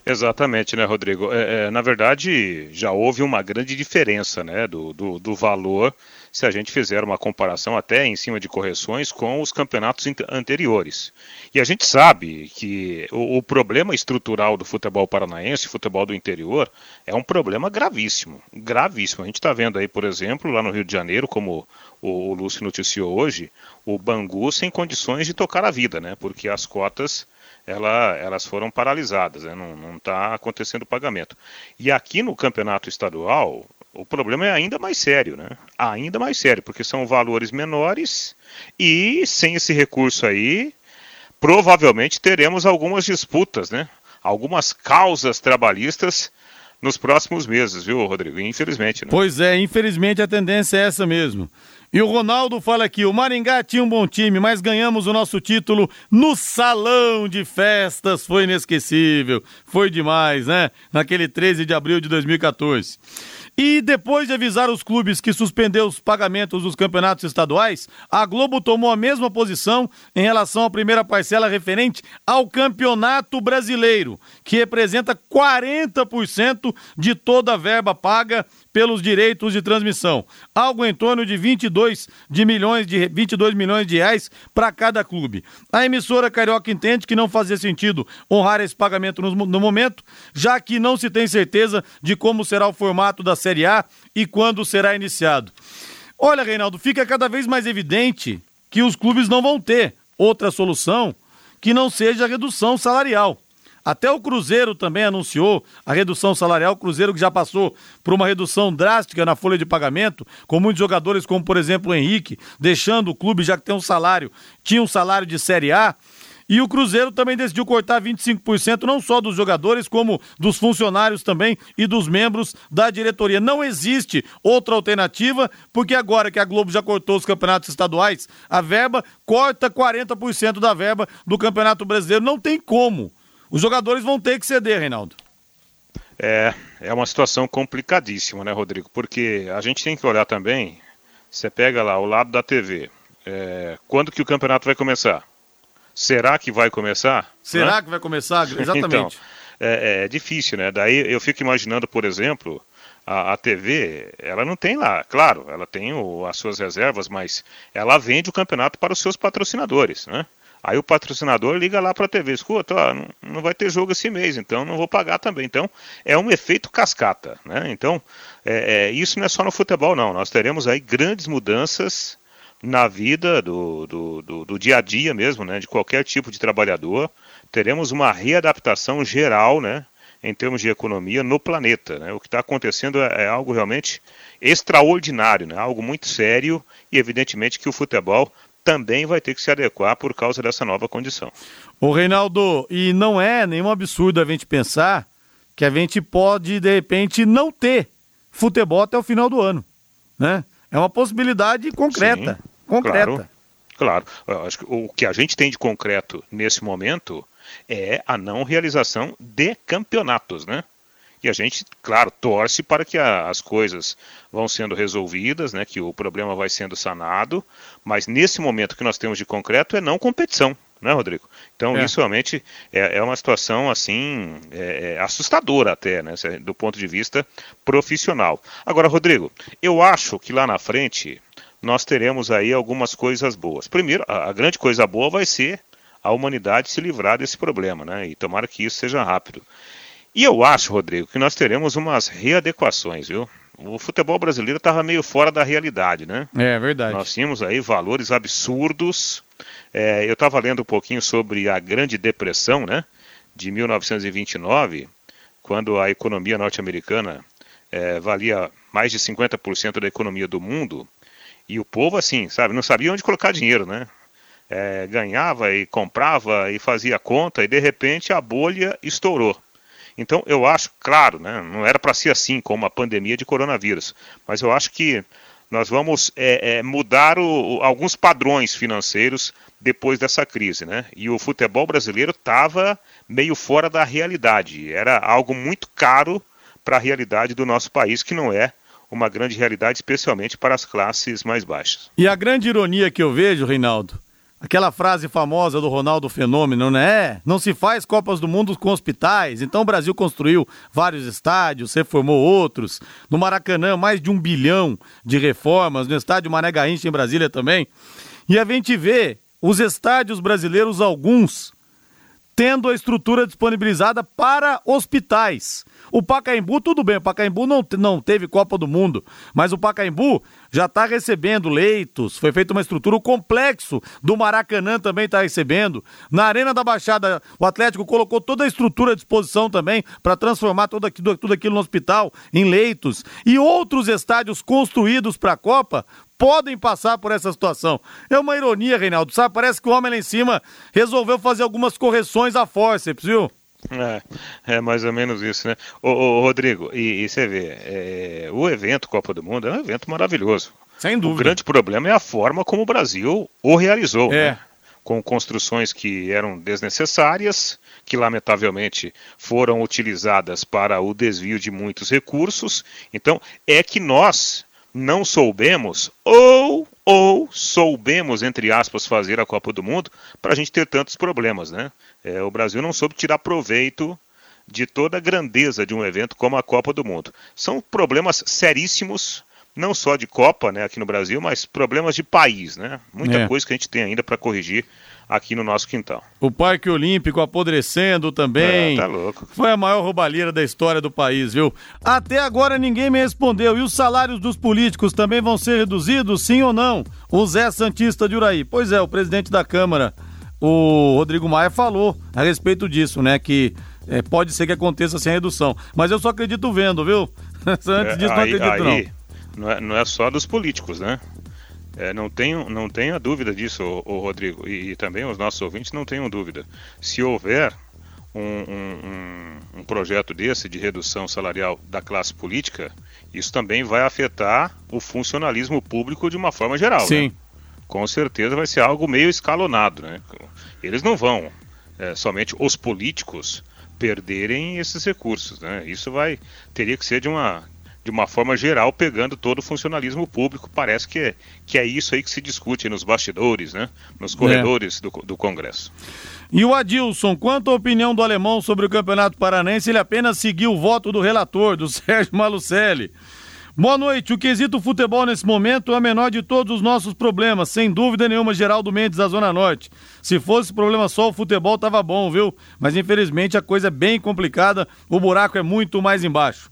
[SPEAKER 4] Exatamente, né, Rodrigo? É, é, na verdade, já houve uma grande diferença né, do, do, do, valor se a gente fizer uma comparação até em cima de correções com os campeonatos anteriores. E a gente sabe que o, o problema estrutural do futebol paranaense, futebol do interior, é um problema gravíssimo. Gravíssimo. A gente está vendo aí, por exemplo, lá no Rio de Janeiro, como o, o Lúcio noticiou hoje, o Bangu sem condições de tocar a vida, né? Porque as cotas ela, elas foram paralisadas, né? não está acontecendo pagamento. E aqui no campeonato estadual, o problema é ainda mais sério, né? Ainda mais sério, porque são valores menores e sem esse recurso aí, provavelmente teremos algumas disputas, né? Algumas causas trabalhistas nos próximos meses, viu, Rodrigo? Infelizmente, né?
[SPEAKER 3] Pois é, infelizmente a tendência é essa mesmo. E o Ronaldo fala aqui: o Maringá tinha um bom time, mas ganhamos o nosso título no salão de festas. Foi inesquecível. Foi demais, né? Naquele 13 de abril de 2014. E depois de avisar os clubes que suspendeu os pagamentos dos campeonatos estaduais, a Globo tomou a mesma posição em relação à primeira parcela referente ao Campeonato Brasileiro, que representa 40% de toda a verba paga pelos direitos de transmissão, algo em torno de 22 de milhões de 22 milhões de reais para cada clube. A emissora carioca entende que não fazia sentido honrar esse pagamento no, no momento, já que não se tem certeza de como será o formato da Série A e quando será iniciado. Olha, Reinaldo, fica cada vez mais evidente que os clubes não vão ter outra solução que não seja a redução salarial. Até o Cruzeiro também anunciou a redução salarial. O Cruzeiro que já passou por uma redução drástica na folha de pagamento, com muitos jogadores, como por exemplo o Henrique, deixando o clube já que tem um salário, tinha um salário de Série A. E o Cruzeiro também decidiu cortar 25% não só dos jogadores, como dos funcionários também e dos membros da diretoria. Não existe outra alternativa, porque agora que a Globo já cortou os campeonatos estaduais, a verba corta 40% da verba do Campeonato Brasileiro. Não tem como. Os jogadores vão ter que ceder, Reinaldo.
[SPEAKER 4] É, é uma situação complicadíssima, né, Rodrigo? Porque a gente tem que olhar também. Você pega lá o lado da TV. É, quando que o campeonato vai começar? Será que vai começar?
[SPEAKER 3] Será né? que vai começar? Exatamente.
[SPEAKER 4] então, é, é, difícil, né? Daí eu fico imaginando, por exemplo, a, a TV, ela não tem lá, claro, ela tem o, as suas reservas, mas ela vende o campeonato para os seus patrocinadores, né? Aí o patrocinador liga lá para a TV, escuta, ó, não, vai ter jogo esse mês, então não vou pagar também. Então é um efeito cascata, né? Então é, é, isso não é só no futebol, não. Nós teremos aí grandes mudanças na vida do, do, do, do dia a dia mesmo, né? De qualquer tipo de trabalhador. Teremos uma readaptação geral, né? em termos de economia no planeta. Né? O que está acontecendo é, é, algo realmente extraordinário, né? algo muito sério e evidentemente que o futebol também vai ter que se adequar por causa dessa nova condição.
[SPEAKER 3] O Reinaldo, e não é nenhum absurdo a gente pensar que a gente pode de repente não ter futebol até o final do ano, né? É uma possibilidade concreta, Sim, concreta.
[SPEAKER 4] Claro, claro. Acho que o que a gente tem de concreto nesse momento é a não realização de campeonatos, né? E a gente, claro, torce para que a, as coisas vão sendo resolvidas, né, que o problema vai sendo sanado, mas nesse momento que nós temos de concreto é não competição, né, Rodrigo? Então é. isso realmente é, é, uma situação assim é, é assustadora até, né, do ponto de vista profissional. Agora, Rodrigo, eu acho que lá na frente nós teremos aí algumas coisas boas. Primeiro, a, a grande coisa boa vai ser a humanidade se livrar desse problema, né? E tomara que isso seja rápido. E eu acho, Rodrigo, que nós teremos umas readequações, viu? O futebol brasileiro estava meio fora da realidade, né?
[SPEAKER 3] É verdade.
[SPEAKER 4] Nós tínhamos aí valores absurdos. É, eu estava lendo um pouquinho sobre a Grande Depressão, né? De 1929, quando a economia norte-americana é, valia mais de 50% da economia do mundo. E o povo, assim, sabe, não sabia onde colocar dinheiro, né? é, ganhava e comprava e fazia conta e de repente a bolha estourou. Então eu acho, claro, né, não era para ser assim como a pandemia de coronavírus, mas eu acho que nós vamos é, é, mudar o, alguns padrões financeiros depois dessa crise, né? E o futebol brasileiro estava meio fora da realidade, era algo muito caro para a realidade do nosso país, que não é uma grande realidade, especialmente para as classes mais baixas.
[SPEAKER 3] E a grande ironia que eu vejo, Reinaldo, Aquela frase famosa do Ronaldo Fenômeno, né? Não se faz Copas do Mundo com hospitais. Então o Brasil construiu vários estádios, reformou outros. No Maracanã, mais de um bilhão de reformas. No estádio Mané Garrincha, em Brasília também. E a gente vê os estádios brasileiros, alguns, tendo a estrutura disponibilizada para hospitais. O Pacaembu, tudo bem, o Pacaembu não, não teve Copa do Mundo, mas o Pacaembu já está recebendo leitos, foi feita uma estrutura, o complexo do Maracanã também está recebendo. Na Arena da Baixada, o Atlético colocou toda a estrutura à disposição também para transformar tudo aquilo, tudo aquilo no hospital em leitos. E outros estádios construídos para a Copa podem passar por essa situação. É uma ironia, Reinaldo, sabe? Parece que o homem lá em cima resolveu fazer algumas correções à forceps, viu?
[SPEAKER 4] É, é mais ou menos isso, né? Ô, ô Rodrigo, e, e, você vê, é, o evento Copa do Mundo é um evento maravilhoso.
[SPEAKER 3] Sem dúvida.
[SPEAKER 4] O grande problema é a forma como o Brasil o realizou, é. né? Com construções que eram desnecessárias, que lamentavelmente foram utilizadas para o desvio de muitos recursos. Então, é que nós não soubemos ou ou soubemos, entre aspas, fazer a Copa do Mundo para a gente ter tantos problemas, né? É, o Brasil não soube tirar proveito de toda a grandeza de um evento como a Copa do Mundo. São problemas seríssimos, não só de Copa, né, aqui no Brasil, mas problemas de país, né? Muita é. coisa que a gente tem ainda para corrigir aqui no nosso quintal.
[SPEAKER 3] O Parque Olímpico apodrecendo também.
[SPEAKER 4] É, tá louco.
[SPEAKER 3] Foi a maior roubalheira da história do país, viu? Até agora ninguém me respondeu. E os salários dos políticos também vão ser reduzidos, sim ou não? O Zé Santista de Uraí. Pois é, o presidente da Câmara, o Rodrigo Maia, falou a respeito disso, né? Que é, pode ser que aconteça sem redução. Mas eu só acredito vendo, viu? Antes
[SPEAKER 4] é, disso, aí, não acredito, aí, não. Não é, não é só dos políticos, né? É, não, tenho, não tenho a dúvida disso, o, o Rodrigo, e, e, também os nossos ouvintes não tenham dúvida. Se houver um, um, um, projeto desse de redução salarial da classe política, isso também vai afetar o funcionalismo público de uma forma geral. Né? Sim. Né? Com certeza vai ser algo meio escalonado. Né? Eles não vão, é, somente os políticos, perderem esses recursos. Né? Isso vai teria que ser de uma de uma forma geral, pegando todo o funcionalismo público. Parece que é, que é isso aí que se discute nos bastidores, né? nos corredores é. do, do Congresso.
[SPEAKER 3] E o Adilson, quanto à opinião do alemão sobre o Campeonato Paranense, ele apenas seguiu o voto do relator, do Sérgio Malucelli. Boa noite. O quesito futebol nesse momento é o menor de todos os nossos problemas, sem dúvida nenhuma, Geraldo Mendes da Zona Norte. Se fosse problema só o futebol, tava bom, viu? Mas infelizmente a coisa é bem complicada, o buraco é muito mais embaixo.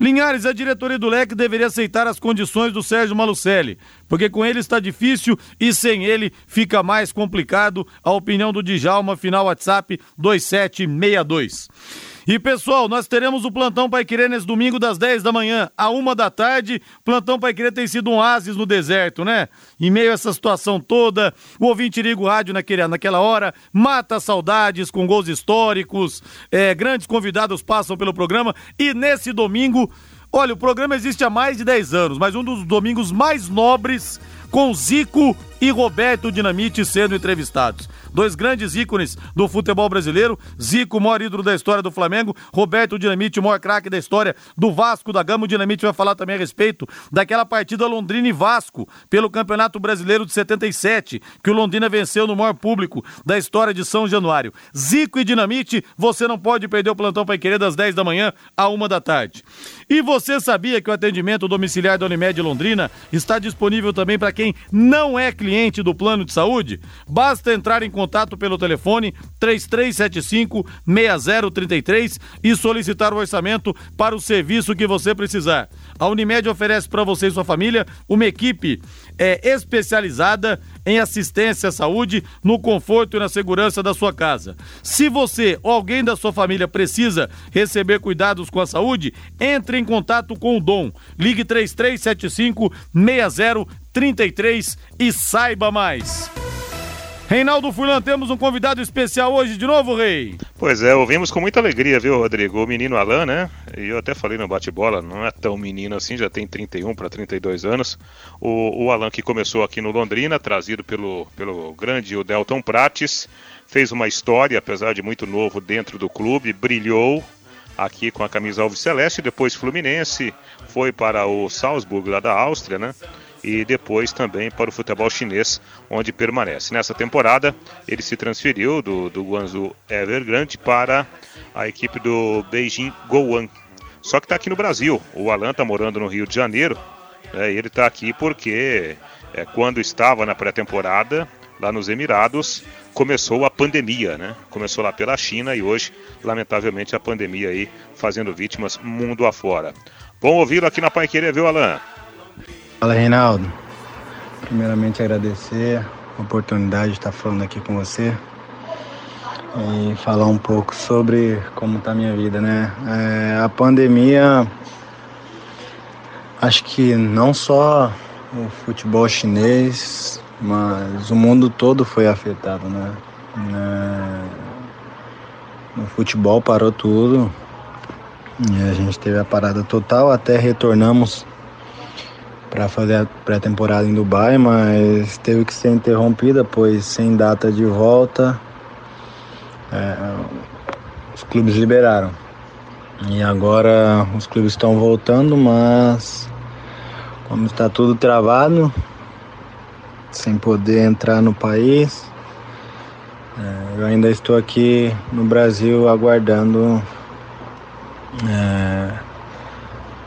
[SPEAKER 3] Linhares, a diretoria do Leque deveria aceitar as condições do Sérgio Malucelli, porque com ele está difícil e sem ele fica mais complicado. A opinião do Djalma, final WhatsApp 2762. E pessoal, nós teremos o plantão Pai Querer nesse domingo das 10 da manhã à uma da tarde. Plantão Pai Querer tem sido um oásis no deserto, né? Em meio a essa situação toda, o ouvinte liga o rádio naquele, naquela hora, mata saudades com gols históricos, é, grandes convidados passam pelo programa e nesse domingo Olha, o programa existe há mais de 10 anos, mas um dos domingos mais nobres com Zico e Roberto Dinamite sendo entrevistados dois grandes ícones do futebol brasileiro. Zico, o maior ídolo da história do Flamengo. Roberto Dinamite, o maior craque da história do Vasco da Gama. O Dinamite vai falar também a respeito daquela partida Londrina e Vasco pelo Campeonato Brasileiro de 77, que o Londrina venceu no maior público da história de São Januário. Zico e Dinamite, você não pode perder o plantão para querer das 10 da manhã à 1 da tarde. E você sabia que o atendimento domiciliar da Unimed Londrina está disponível também para quem não é cliente do plano de saúde? Basta entrar em contato pelo telefone 3375 6033 e solicitar o orçamento para o serviço que você precisar. A Unimed oferece para você e sua família uma equipe é, especializada em assistência à saúde, no conforto e na segurança da sua casa. Se você ou alguém da sua família precisa receber cuidados com a saúde, entre em contato com o Dom. Ligue 3375 6033 e saiba mais. Reinaldo Furlan, temos um convidado especial hoje de novo, Rei.
[SPEAKER 4] Pois é, ouvimos com muita alegria, viu, Rodrigo? O menino Alan, né? E eu até falei no bate-bola, não é tão menino assim, já tem 31 para 32 anos. O, o Alan que começou aqui no Londrina, trazido pelo, pelo grande o Delton Prates, fez uma história, apesar de muito novo, dentro do clube, brilhou aqui com a camisa Alves Celeste, depois Fluminense, foi para o Salzburg lá da Áustria, né? E depois também para o futebol chinês, onde permanece. Nessa temporada, ele se transferiu do, do Guangzhou Evergrande para a equipe do Beijing Goan. Só que está aqui no Brasil. O Alan está morando no Rio de Janeiro. Né, e ele está aqui porque é, quando estava na pré-temporada, lá nos Emirados, começou a pandemia, né? Começou lá pela China e hoje, lamentavelmente, a pandemia aí fazendo vítimas mundo afora. Bom ouvi-lo aqui na Pai Querer, viu, Alan?
[SPEAKER 11] Fala, Reinaldo. Primeiramente agradecer a oportunidade de estar falando aqui com você e falar um pouco sobre como está a minha vida, né? É, a pandemia, acho que não só o futebol chinês, mas o mundo todo foi afetado, né? É, no futebol parou tudo, e a gente teve a parada total, até retornamos para fazer a pré-temporada em Dubai, mas teve que ser interrompida, pois sem data de volta é, os clubes liberaram. E agora os clubes estão voltando, mas como está tudo travado, sem poder entrar no país, é, eu ainda estou aqui no Brasil aguardando é,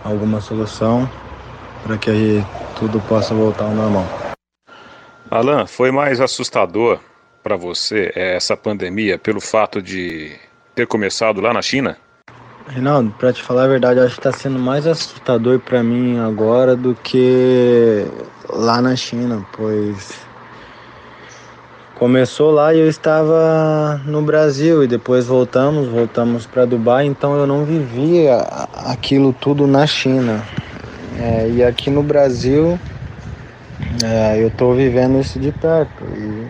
[SPEAKER 11] alguma solução para que tudo possa voltar ao normal.
[SPEAKER 4] Alan, foi mais assustador para você eh, essa pandemia pelo fato de ter começado lá na China?
[SPEAKER 11] Reinaldo, para te falar a verdade, acho que está sendo mais assustador para mim agora do que lá na China, pois começou lá e eu estava no Brasil e depois voltamos, voltamos para Dubai, então eu não vivia aquilo tudo na China. É, e aqui no Brasil é, eu estou vivendo isso de perto. E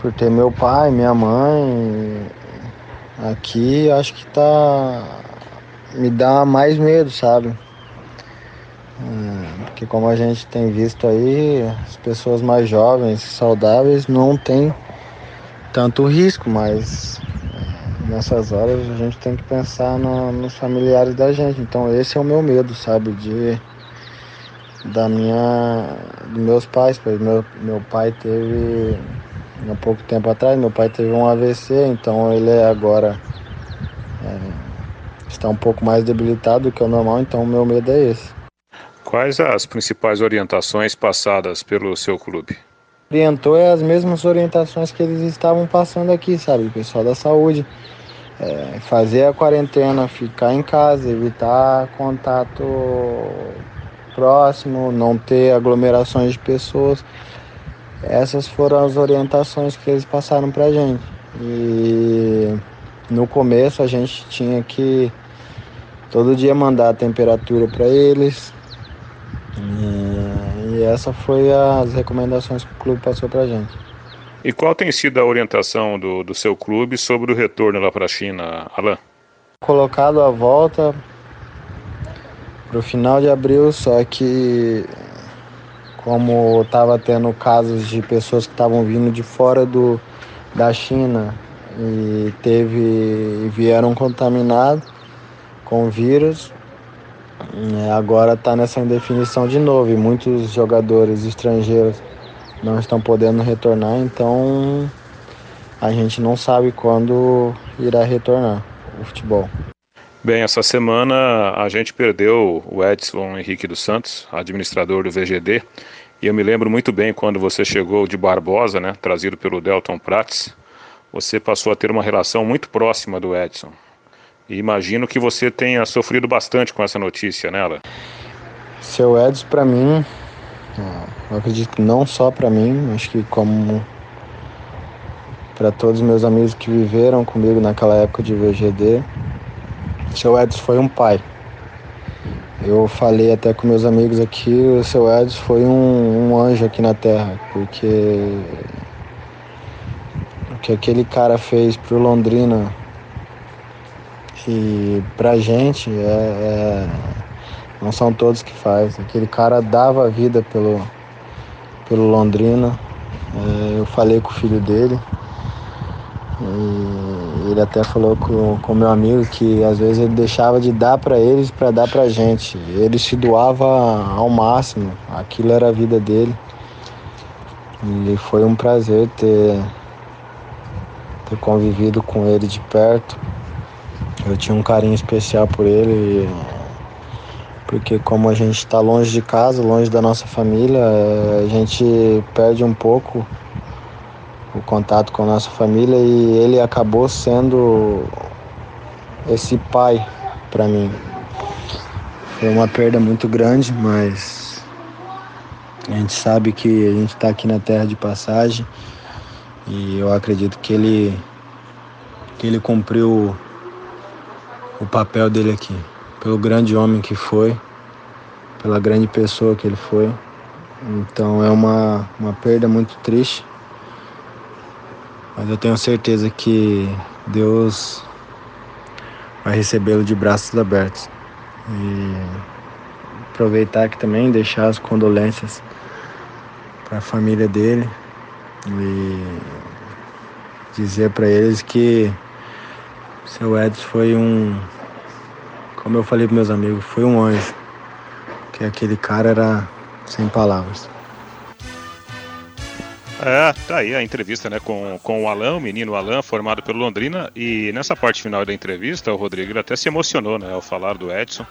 [SPEAKER 11] por ter meu pai, minha mãe aqui, acho que tá. me dá mais medo, sabe? É, porque como a gente tem visto aí, as pessoas mais jovens, saudáveis, não tem tanto risco, mas nessas horas a gente tem que pensar no, nos familiares da gente. Então esse é o meu medo, sabe? De da minha dos meus pais, pois meu, meu pai teve há pouco tempo atrás, meu pai teve um AVC, então ele é agora é, está um pouco mais debilitado do que o normal, então o meu medo é esse.
[SPEAKER 4] Quais as principais orientações passadas pelo seu clube?
[SPEAKER 11] Orientou é as mesmas orientações que eles estavam passando aqui, sabe? O pessoal da saúde. É, fazer a quarentena, ficar em casa, evitar contato próximo, não ter aglomerações de pessoas. Essas foram as orientações que eles passaram pra gente. E no começo a gente tinha que todo dia mandar a temperatura para eles. E, e essa foi as recomendações que o clube passou pra gente.
[SPEAKER 4] E qual tem sido a orientação do, do seu clube sobre o retorno lá para a China, Alain?
[SPEAKER 11] Colocado a volta para o final de abril, só que como estava tendo casos de pessoas que estavam vindo de fora do, da China e teve vieram contaminados com vírus, é, agora está nessa indefinição de novo e muitos jogadores estrangeiros não estão podendo retornar, então a gente não sabe quando irá retornar o futebol.
[SPEAKER 4] Bem, essa semana a gente perdeu o Edson Henrique dos Santos, administrador do VGD, e eu me lembro muito bem quando você chegou de Barbosa, né, trazido pelo Delton Prats, você passou a ter uma relação muito próxima do Edson. E imagino que você tenha sofrido bastante com essa notícia, né, Alan?
[SPEAKER 11] Seu Edson, para mim, eu acredito não só para mim, acho que como para todos os meus amigos que viveram comigo naquela época de VGD, seu Edson foi um pai. Eu falei até com meus amigos aqui, o seu Edson foi um, um anjo aqui na Terra, porque o que aquele cara fez pro Londrina e pra gente é, é, não são todos que faz. Aquele cara dava a vida pelo, pelo Londrina. É, eu falei com o filho dele. E ele até falou com o meu amigo que às vezes ele deixava de dar para eles para dar pra gente. Ele se doava ao máximo, aquilo era a vida dele. E foi um prazer ter, ter convivido com ele de perto. Eu tinha um carinho especial por ele, porque como a gente está longe de casa, longe da nossa família, a gente perde um pouco o contato com a nossa família e ele acabou sendo esse pai para mim. Foi uma perda muito grande, mas a gente sabe que a gente está aqui na terra de passagem e eu acredito que ele que ele cumpriu o papel dele aqui, pelo grande homem que foi, pela grande pessoa que ele foi. Então é uma, uma perda muito triste, mas eu tenho certeza que Deus vai recebê-lo de braços abertos. E aproveitar aqui também deixar as condolências para a família dele e dizer para eles que seu Edson foi um, como eu falei para meus amigos, foi um anjo. Que aquele cara era sem palavras.
[SPEAKER 4] É, tá aí a entrevista né, com, com o Alan, o menino Alan, formado pelo Londrina. E nessa parte final da entrevista, o Rodrigo até se emocionou né, ao falar do Edson.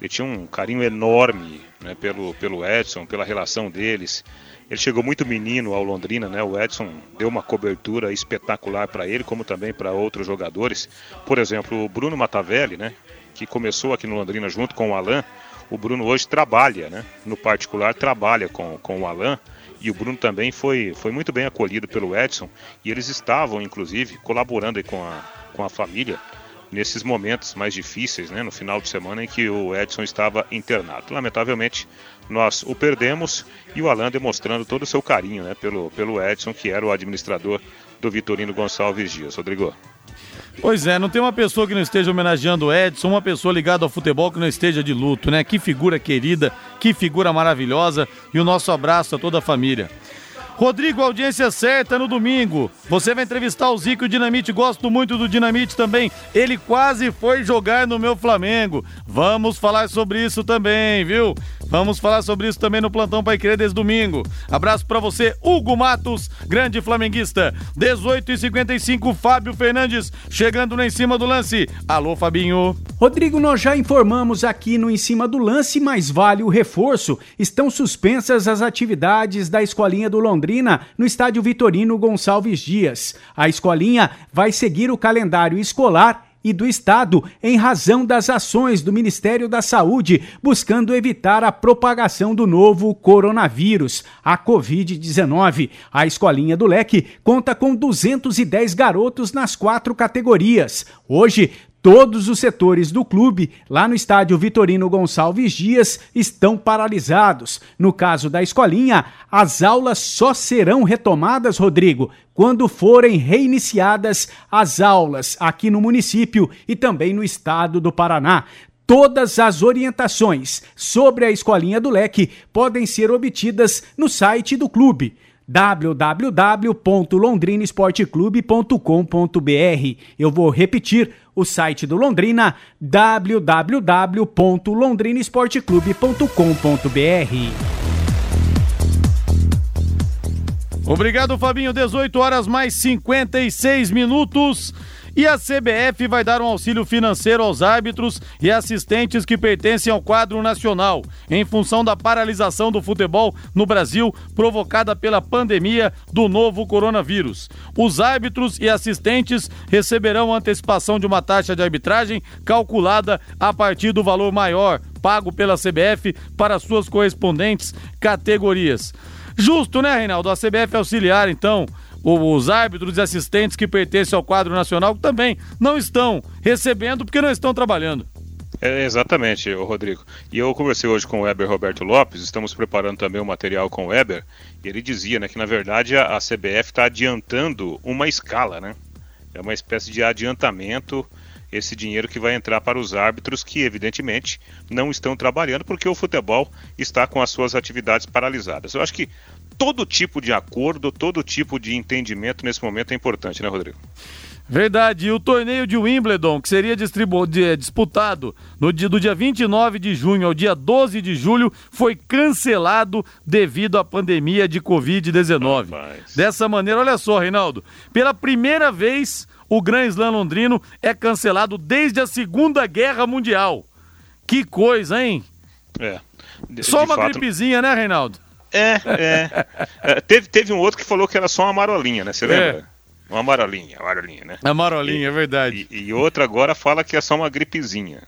[SPEAKER 4] Ele tinha um carinho enorme né, pelo, pelo Edson, pela relação deles. Ele chegou muito menino ao Londrina, né? O Edson deu uma cobertura espetacular para ele, como também para outros jogadores. Por exemplo, o Bruno Matavelli, né? Que começou aqui no Londrina junto com o Alan. O Bruno hoje trabalha, né? No particular, trabalha com, com o Alan. E o Bruno também foi, foi muito bem acolhido pelo Edson. E eles estavam, inclusive, colaborando com a, com a família nesses momentos mais difíceis, né, no final de semana em que o Edson estava internado. Lamentavelmente, nós o perdemos e o Alan demonstrando todo o seu carinho né, pelo, pelo Edson, que era o administrador do Vitorino Gonçalves Dias. Rodrigo.
[SPEAKER 3] Pois é, não tem uma pessoa que não esteja homenageando o Edson, uma pessoa ligada ao futebol que não esteja de luto, né? Que figura querida, que figura maravilhosa e o nosso abraço a toda a família. Rodrigo, audiência certa no domingo. Você vai entrevistar o Zico Dinamite. Gosto muito do Dinamite também. Ele quase foi jogar no meu Flamengo. Vamos falar sobre isso também, viu? Vamos falar sobre isso também no Plantão Pai Querer desde domingo. Abraço para você, Hugo Matos, grande flamenguista. 18 e 55 Fábio Fernandes, chegando no Em Cima do Lance. Alô, Fabinho.
[SPEAKER 12] Rodrigo, nós já informamos aqui no Em Cima do Lance, mas vale o reforço. Estão suspensas as atividades da Escolinha do Londrina no estádio Vitorino Gonçalves Dias. A escolinha vai seguir o calendário escolar e do Estado em razão das ações do Ministério da Saúde buscando evitar a propagação do novo coronavírus, a Covid-19. A Escolinha do Leque conta com 210 garotos nas quatro categorias. Hoje, Todos os setores do clube, lá no estádio Vitorino Gonçalves Dias, estão paralisados. No caso da escolinha, as aulas só serão retomadas, Rodrigo, quando forem reiniciadas as aulas aqui no município e também no estado do Paraná. Todas as orientações sobre a Escolinha do Leque podem ser obtidas no site do clube www.londrinesporteclube.com.br. Eu vou repetir o site do Londrina www.londrinesporteclube.com.br.
[SPEAKER 3] Obrigado, Fabinho. 18 horas mais 56 minutos. E a CBF vai dar um auxílio financeiro aos árbitros e assistentes que pertencem ao quadro nacional, em função da paralisação do futebol no Brasil provocada pela pandemia do novo coronavírus. Os árbitros e assistentes receberão antecipação de uma taxa de arbitragem calculada a partir do valor maior pago pela CBF para suas correspondentes categorias. Justo, né, Reinaldo? A CBF auxiliar, então, os árbitros e assistentes que pertencem ao quadro nacional também não estão recebendo porque não estão trabalhando.
[SPEAKER 4] É, exatamente, Rodrigo. E eu conversei hoje com o Weber Roberto Lopes, estamos preparando também o um material com o Weber, e ele dizia né, que na verdade a, a CBF está adiantando uma escala, né? É uma espécie de adiantamento esse dinheiro que vai entrar para os árbitros que, evidentemente, não estão trabalhando porque o futebol está com as suas atividades paralisadas. Eu acho que todo tipo de acordo, todo tipo de entendimento nesse momento é importante, né, Rodrigo?
[SPEAKER 3] Verdade. E o torneio de Wimbledon, que seria de, disputado no dia, do dia 29 de junho ao dia 12 de julho, foi cancelado devido à pandemia de Covid-19. Dessa maneira, olha só, Reinaldo, pela primeira vez o Grand Slam londrino é cancelado desde a Segunda Guerra Mundial. Que coisa, hein?
[SPEAKER 4] É.
[SPEAKER 3] De, só de uma fato... gripezinha, né, Reinaldo?
[SPEAKER 4] É, é. é. teve, teve um outro que falou que era só uma marolinha, né? Você é. lembra? É. Uma marolinha, marolinha, né?
[SPEAKER 3] A marolinha, e, é verdade.
[SPEAKER 4] E, e, outra agora fala que é só uma gripezinha.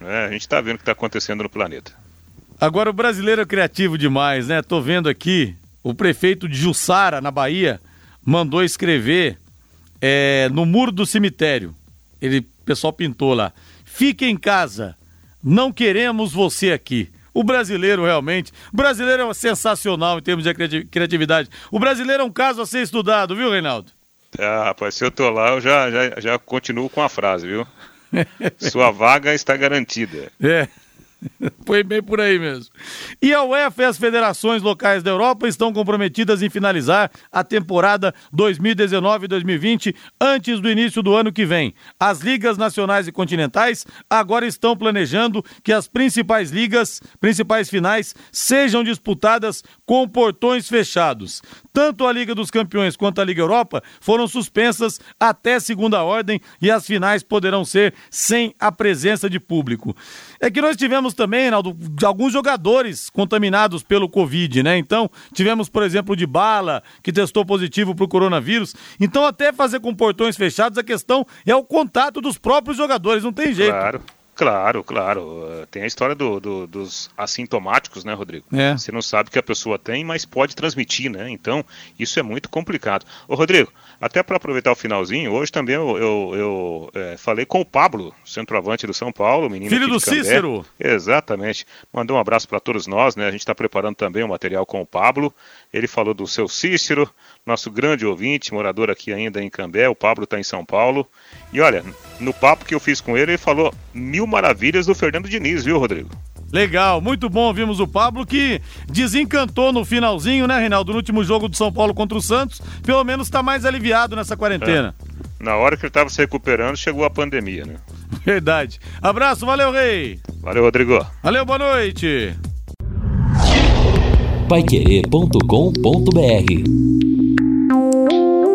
[SPEAKER 4] Né? A gente tá vendo o que tá acontecendo no planeta.
[SPEAKER 3] Agora o brasileiro é criativo demais, né? Tô vendo aqui, o prefeito de Jussara, na Bahia, mandou escrever é, no muro do cemitério. Ele, o pessoal pintou lá. Fique em casa, não queremos você aqui. O brasileiro realmente, o brasileiro é sensacional em termos de criatividade. O brasileiro é um caso a ser estudado, viu, Reinaldo?
[SPEAKER 4] Ah, rapaz, se eu tô lá, eu já, já, já continuo com a frase, viu? Sua vaga está garantida.
[SPEAKER 3] É. Foi bem por aí mesmo. E a UEFA e as federações locais da Europa estão comprometidas em finalizar a temporada 2019-2020 antes do início do ano que vem. As ligas nacionais e continentais agora estão planejando que as principais ligas, principais finais, sejam disputadas com portões fechados. Tanto a Liga dos Campeões quanto a Liga Europa foram suspensas até segunda ordem e as finais poderão ser sem a presença de público. É que nós tivemos também, Naldo, alguns jogadores contaminados pelo Covid, né? Então, tivemos, por exemplo, de Bala, que testou positivo para o coronavírus. Então, até fazer com portões fechados, a questão é o contato dos próprios jogadores, não tem jeito.
[SPEAKER 4] Claro. Claro, claro. Tem a história do, do, dos assintomáticos, né, Rodrigo?
[SPEAKER 3] É.
[SPEAKER 4] Você não sabe que a pessoa tem, mas pode transmitir, né? Então, isso é muito complicado. Ô, Rodrigo, até para aproveitar o finalzinho, hoje também eu, eu, eu é, falei com o Pablo, centroavante do São Paulo, menino
[SPEAKER 3] Filho do Cícero.
[SPEAKER 4] Exatamente. Mandou um abraço para todos nós, né? A gente está preparando também o um material com o Pablo. Ele falou do seu Cícero, nosso grande ouvinte, morador aqui ainda em Cambé. O Pablo está em São Paulo. E olha, no papo que eu fiz com ele, ele falou mil maravilhas do Fernando Diniz, viu, Rodrigo?
[SPEAKER 3] Legal, muito bom. Vimos o Pablo que desencantou no finalzinho, né, Reinaldo? No último jogo do São Paulo contra o Santos. Pelo menos está mais aliviado nessa quarentena.
[SPEAKER 4] É. Na hora que ele estava se recuperando, chegou a pandemia, né?
[SPEAKER 3] Verdade. Abraço, valeu, Rei.
[SPEAKER 4] Valeu, Rodrigo.
[SPEAKER 3] Valeu, boa noite.
[SPEAKER 10] Música